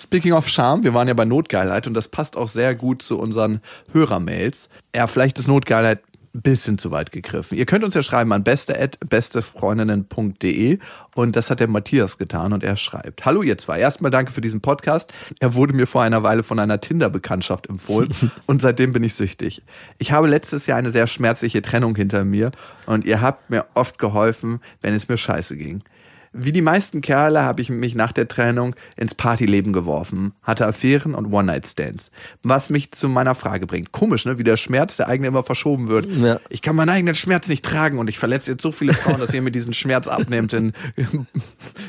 Speaking of Charme, wir waren ja bei Notgeilheit und das passt auch sehr gut zu unseren Hörermails. Ja, vielleicht ist Notgeilheit ein bisschen zu weit gegriffen. Ihr könnt uns ja schreiben an beste@bestefreundinnen.de und das hat der Matthias getan und er schreibt: Hallo ihr zwei, erstmal danke für diesen Podcast. Er wurde mir vor einer Weile von einer Tinder-Bekanntschaft empfohlen und seitdem bin ich süchtig. Ich habe letztes Jahr eine sehr schmerzliche Trennung hinter mir und ihr habt mir oft geholfen, wenn es mir scheiße ging. Wie die meisten Kerle habe ich mich nach der Trennung ins Partyleben geworfen, hatte Affären und One-Night-Stands. Was mich zu meiner Frage bringt. Komisch, ne? Wie der Schmerz, der eigene immer verschoben wird. Ja. Ich kann meinen eigenen Schmerz nicht tragen und ich verletze jetzt so viele Frauen, dass ihr mir diesen Schmerz abnehmt in Und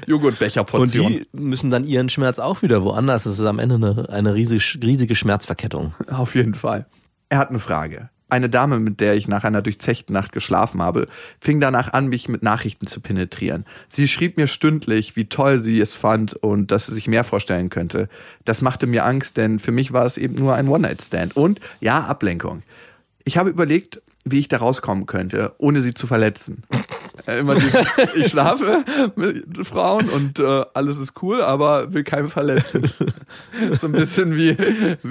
Joghurtbecherportion. die müssen dann ihren Schmerz auch wieder woanders. Das ist am Ende eine, eine riesig, riesige Schmerzverkettung. Auf jeden Fall. Er hat eine Frage. Eine Dame, mit der ich nach einer durchzechten Nacht geschlafen habe, fing danach an, mich mit Nachrichten zu penetrieren. Sie schrieb mir stündlich, wie toll sie es fand und dass sie sich mehr vorstellen könnte. Das machte mir Angst, denn für mich war es eben nur ein One-Night-Stand. Und ja, Ablenkung. Ich habe überlegt, wie ich da rauskommen könnte, ohne sie zu verletzen. Äh, Immer die, ich schlafe mit Frauen und äh, alles ist cool, aber will keinen verletzen. So ein bisschen wie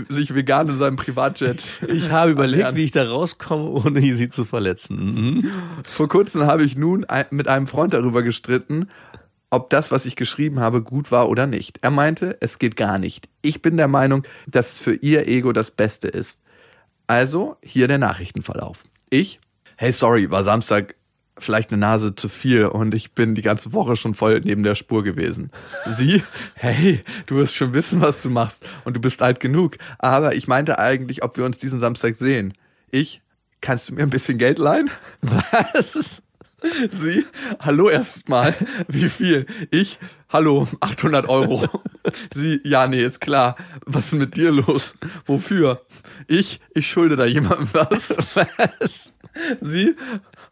sich vegan in seinem Privatjet. Ich habe überlegt, ernähren. wie ich da rauskomme, ohne sie zu verletzen. Mhm. Vor kurzem habe ich nun mit einem Freund darüber gestritten, ob das, was ich geschrieben habe, gut war oder nicht. Er meinte, es geht gar nicht. Ich bin der Meinung, dass es für ihr Ego das Beste ist. Also hier der Nachrichtenverlauf. Ich, hey, sorry, war Samstag vielleicht eine Nase zu viel und ich bin die ganze Woche schon voll neben der Spur gewesen. Sie, hey, du wirst schon wissen, was du machst und du bist alt genug. Aber ich meinte eigentlich, ob wir uns diesen Samstag sehen. Ich, kannst du mir ein bisschen Geld leihen? Was? Sie, hallo erstmal. Wie viel? Ich, hallo, 800 Euro. Sie, ja, nee, ist klar. Was ist mit dir los? Wofür? Ich, ich schulde da jemandem was. Was? Sie,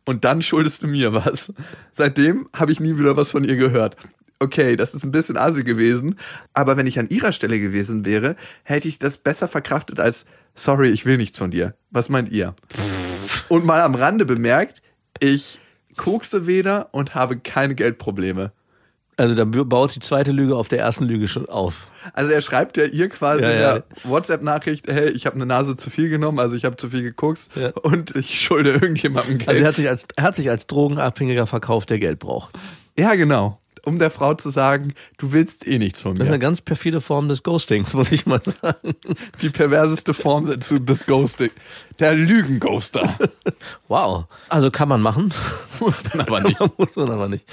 und dann schuldest du mir was. Seitdem habe ich nie wieder was von ihr gehört. Okay, das ist ein bisschen assi gewesen, aber wenn ich an ihrer Stelle gewesen wäre, hätte ich das besser verkraftet als sorry, ich will nichts von dir. Was meint ihr? Und mal am Rande bemerkt, ich kokste weder und habe keine Geldprobleme. Also da baut die zweite Lüge auf der ersten Lüge schon auf. Also er schreibt ja ihr quasi Ja, in ja. der WhatsApp-Nachricht, hey, ich habe eine Nase zu viel genommen, also ich habe zu viel gekokst Ja. und ich schulde irgendjemandem Geld. Also er hat sich als, er hat sich als Drogenabhängiger verkauft, der Geld braucht. ja, genau. Um der Frau zu sagen, du willst eh nichts von Das ist mir. eine ganz perfide Form des Ghostings, muss ich mal sagen. Die perverseste Form des Ghosting. Der Lügenghoster. Wow. Also kann man machen. Muss man aber nicht. muss man aber nicht.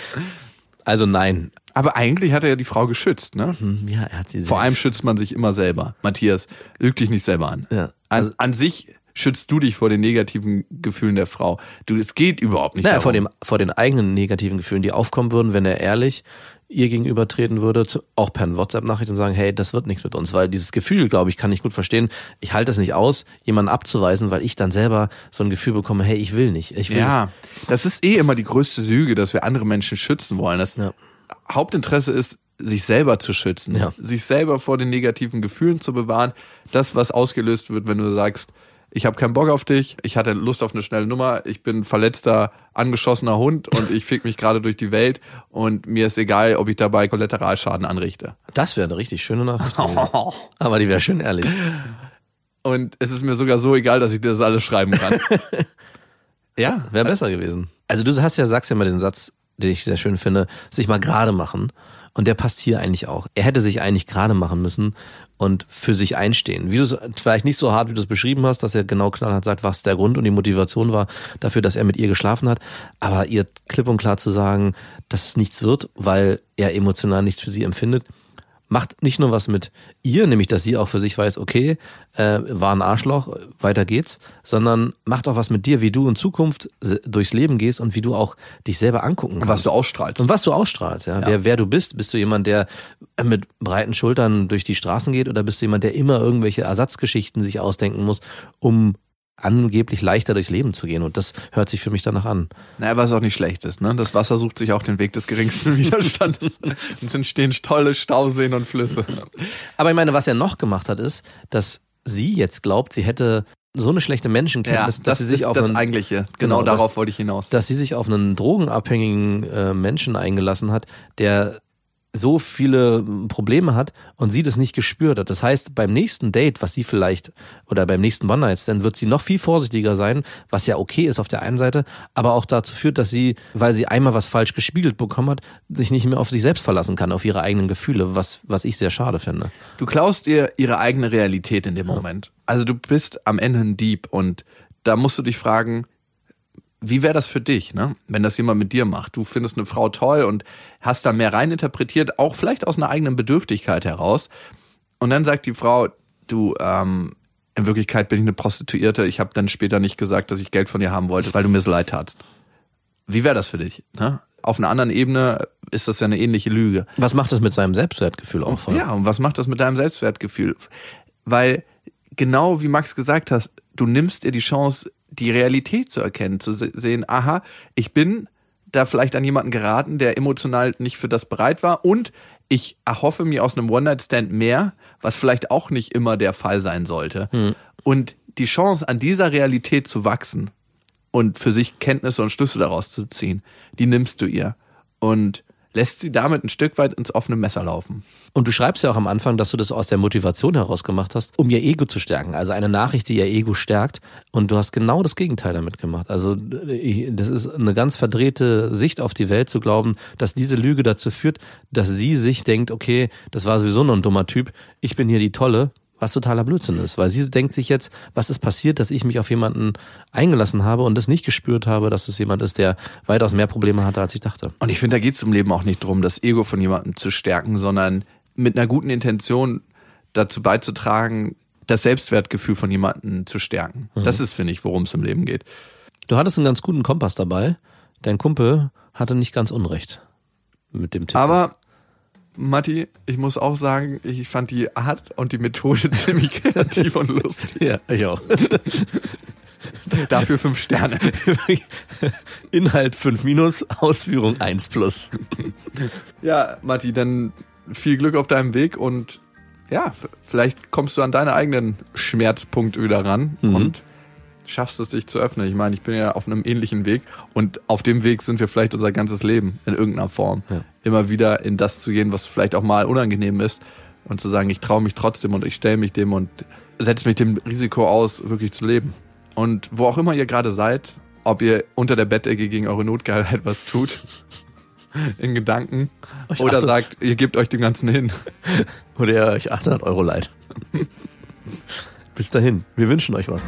Also nein. Aber eigentlich hat er ja die Frau geschützt, ne? Hm, Ja, er hat sie sehr Vor allem schützt man sich immer selber. Matthias, lüg dich nicht selber an. Ja. An, an sich schützt du dich vor den negativen Gefühlen der Frau. Du, es geht überhaupt nicht Naja, darum. vor, dem, vor den eigenen negativen Gefühlen, die aufkommen würden, wenn er ehrlich ihr gegenüber treten würde, auch per WhatsApp-Nachricht und sagen, hey, das wird nichts mit uns, weil dieses Gefühl, glaube ich, kann ich gut verstehen. Ich halte es nicht aus, jemanden abzuweisen, weil ich dann selber so ein Gefühl bekomme, hey, ich will nicht. Ich will Ja, das ist eh immer die größte Lüge, dass wir andere Menschen schützen wollen. Das Ja. Hauptinteresse ist, sich selber zu schützen, Ja. sich selber vor den negativen Gefühlen zu bewahren. Das, was ausgelöst wird, wenn du sagst, ich habe keinen Bock auf dich, ich hatte Lust auf eine schnelle Nummer, ich bin ein verletzter, angeschossener Hund und ich fick mich gerade durch die Welt und mir ist egal, ob ich dabei Kollateralschaden anrichte. Das wäre eine richtig schöne Nachricht. Aber die wäre schön ehrlich. Und es ist mir sogar so egal, dass ich dir das alles schreiben kann. ja, Wäre besser gewesen. Also du hast ja, sagst ja mal den Satz, den ich sehr schön finde, sich mal gerade machen. Und der passt hier eigentlich auch. Er hätte sich eigentlich gerade machen müssen und für sich einstehen. Wie du es vielleicht nicht so hart, wie du es beschrieben hast, dass er genau knallhart sagt, was der Grund und die Motivation war dafür, dass er mit ihr geschlafen hat. Aber ihr klipp und klar zu sagen, dass es nichts wird, weil er emotional nichts für sie empfindet, macht nicht nur was mit ihr, nämlich dass sie auch für sich weiß, okay, äh, war ein Arschloch, weiter geht's, sondern macht auch was mit dir, wie du in Zukunft durchs Leben gehst und wie du auch dich selber angucken kannst. Und was du ausstrahlst. Und was du ausstrahlst, ja. ja. Wer, wer du bist. Bist du jemand, der mit breiten Schultern durch die Straßen geht oder bist du jemand, der immer irgendwelche Ersatzgeschichten sich ausdenken muss, um angeblich leichter durchs Leben zu gehen. Und das hört sich für mich danach an. Naja, was auch nicht schlecht ist. Ne? Das Wasser sucht sich auch den Weg des geringsten Widerstandes. und es entstehen tolle Stauseen und Flüsse. Aber ich meine, was er noch gemacht hat, ist, dass sie jetzt glaubt, sie hätte so eine schlechte Menschenkenntnis, ja, dass sie sich ist auf das einen, eigentliche. Genau, genau darauf dass, wollte ich hinaus. Dass sie sich auf einen drogenabhängigen äh, Menschen eingelassen hat, der so viele Probleme hat und sie das nicht gespürt hat. Das heißt, beim nächsten Date, was sie vielleicht, oder beim nächsten One-Night, dann wird sie noch viel vorsichtiger sein, was ja okay ist auf der einen Seite, aber auch dazu führt, dass sie, weil sie einmal was falsch gespiegelt bekommen hat, sich nicht mehr auf sich selbst verlassen kann, auf ihre eigenen Gefühle, was, was ich sehr schade finde. Du klaust ihr ihre eigene Realität in dem Moment. Also du bist am Ende ein Dieb und da musst du dich fragen, wie wäre das für dich, ne? wenn das jemand mit dir macht? Du findest eine Frau toll und hast da mehr reininterpretiert, auch vielleicht aus einer eigenen Bedürftigkeit heraus. Und dann sagt die Frau, du, ähm, in Wirklichkeit bin ich eine Prostituierte. Ich habe dann später nicht gesagt, dass ich Geld von dir haben wollte, weil du mir so leid tatst. Wie wäre das für dich? Ne? Auf einer anderen Ebene ist das ja eine ähnliche Lüge. Was macht das mit seinem Selbstwertgefühl auch? Voll? Ja, und was macht das mit deinem Selbstwertgefühl? Weil genau wie Max gesagt hat, du nimmst ihr die Chance, die Realität zu erkennen, zu sehen, aha, ich bin da vielleicht an jemanden geraten, der emotional nicht für das bereit war und ich erhoffe mir aus einem One-Night-Stand mehr, was vielleicht auch nicht immer der Fall sein sollte. Hm. Und die Chance, an dieser Realität zu wachsen und für sich Kenntnisse und Schlüsse daraus zu ziehen, die nimmst du ihr. Und lässt sie damit ein Stück weit ins offene Messer laufen. Und du schreibst ja auch am Anfang, dass du das aus der Motivation heraus gemacht hast, um ihr Ego zu stärken. Also eine Nachricht, die ihr Ego stärkt. Und du hast genau das Gegenteil damit gemacht. Also das ist eine ganz verdrehte Sicht auf die Welt zu glauben, dass diese Lüge dazu führt, dass sie sich denkt, okay, das war sowieso nur ein dummer Typ, ich bin hier die Tolle was totaler Blödsinn ist, weil sie denkt sich jetzt, was ist passiert, dass ich mich auf jemanden eingelassen habe und das nicht gespürt habe, dass es jemand ist, der weitaus mehr Probleme hatte, als ich dachte. Und ich finde, da geht es im Leben auch nicht darum, das Ego von jemandem zu stärken, sondern mit einer guten Intention dazu beizutragen, das Selbstwertgefühl von jemandem zu stärken. Mhm. Das ist, finde ich, worum es im Leben geht. Du hattest einen ganz guten Kompass dabei. Dein Kumpel hatte nicht ganz Unrecht mit dem Tipp. Aber Matti, ich muss auch sagen, ich fand die Art und die Methode ziemlich kreativ und lustig. Ja, ich auch. Dafür fünf Sterne. Inhalt fünf minus, Ausführung eins plus. Ja, Matti, dann viel Glück auf deinem Weg und ja, vielleicht kommst du an deine eigenen Schmerzpunkte wieder ran mhm. und schaffst es, dich zu öffnen. Ich meine, ich bin ja auf einem ähnlichen Weg und auf dem Weg sind wir vielleicht unser ganzes Leben in irgendeiner Form. Ja. Immer wieder in das zu gehen, was vielleicht auch mal unangenehm ist und zu sagen, ich traue mich trotzdem und ich stelle mich dem und setze mich dem Risiko aus, wirklich zu leben. Und wo auch immer ihr gerade seid, ob ihr unter der Bettdecke gegen eure Notgeilheit was tut, in Gedanken, ich oder sagt, ihr gebt euch dem Ganzen hin. Oder ihr euch 800 Euro leid. Bis dahin, wir wünschen euch was.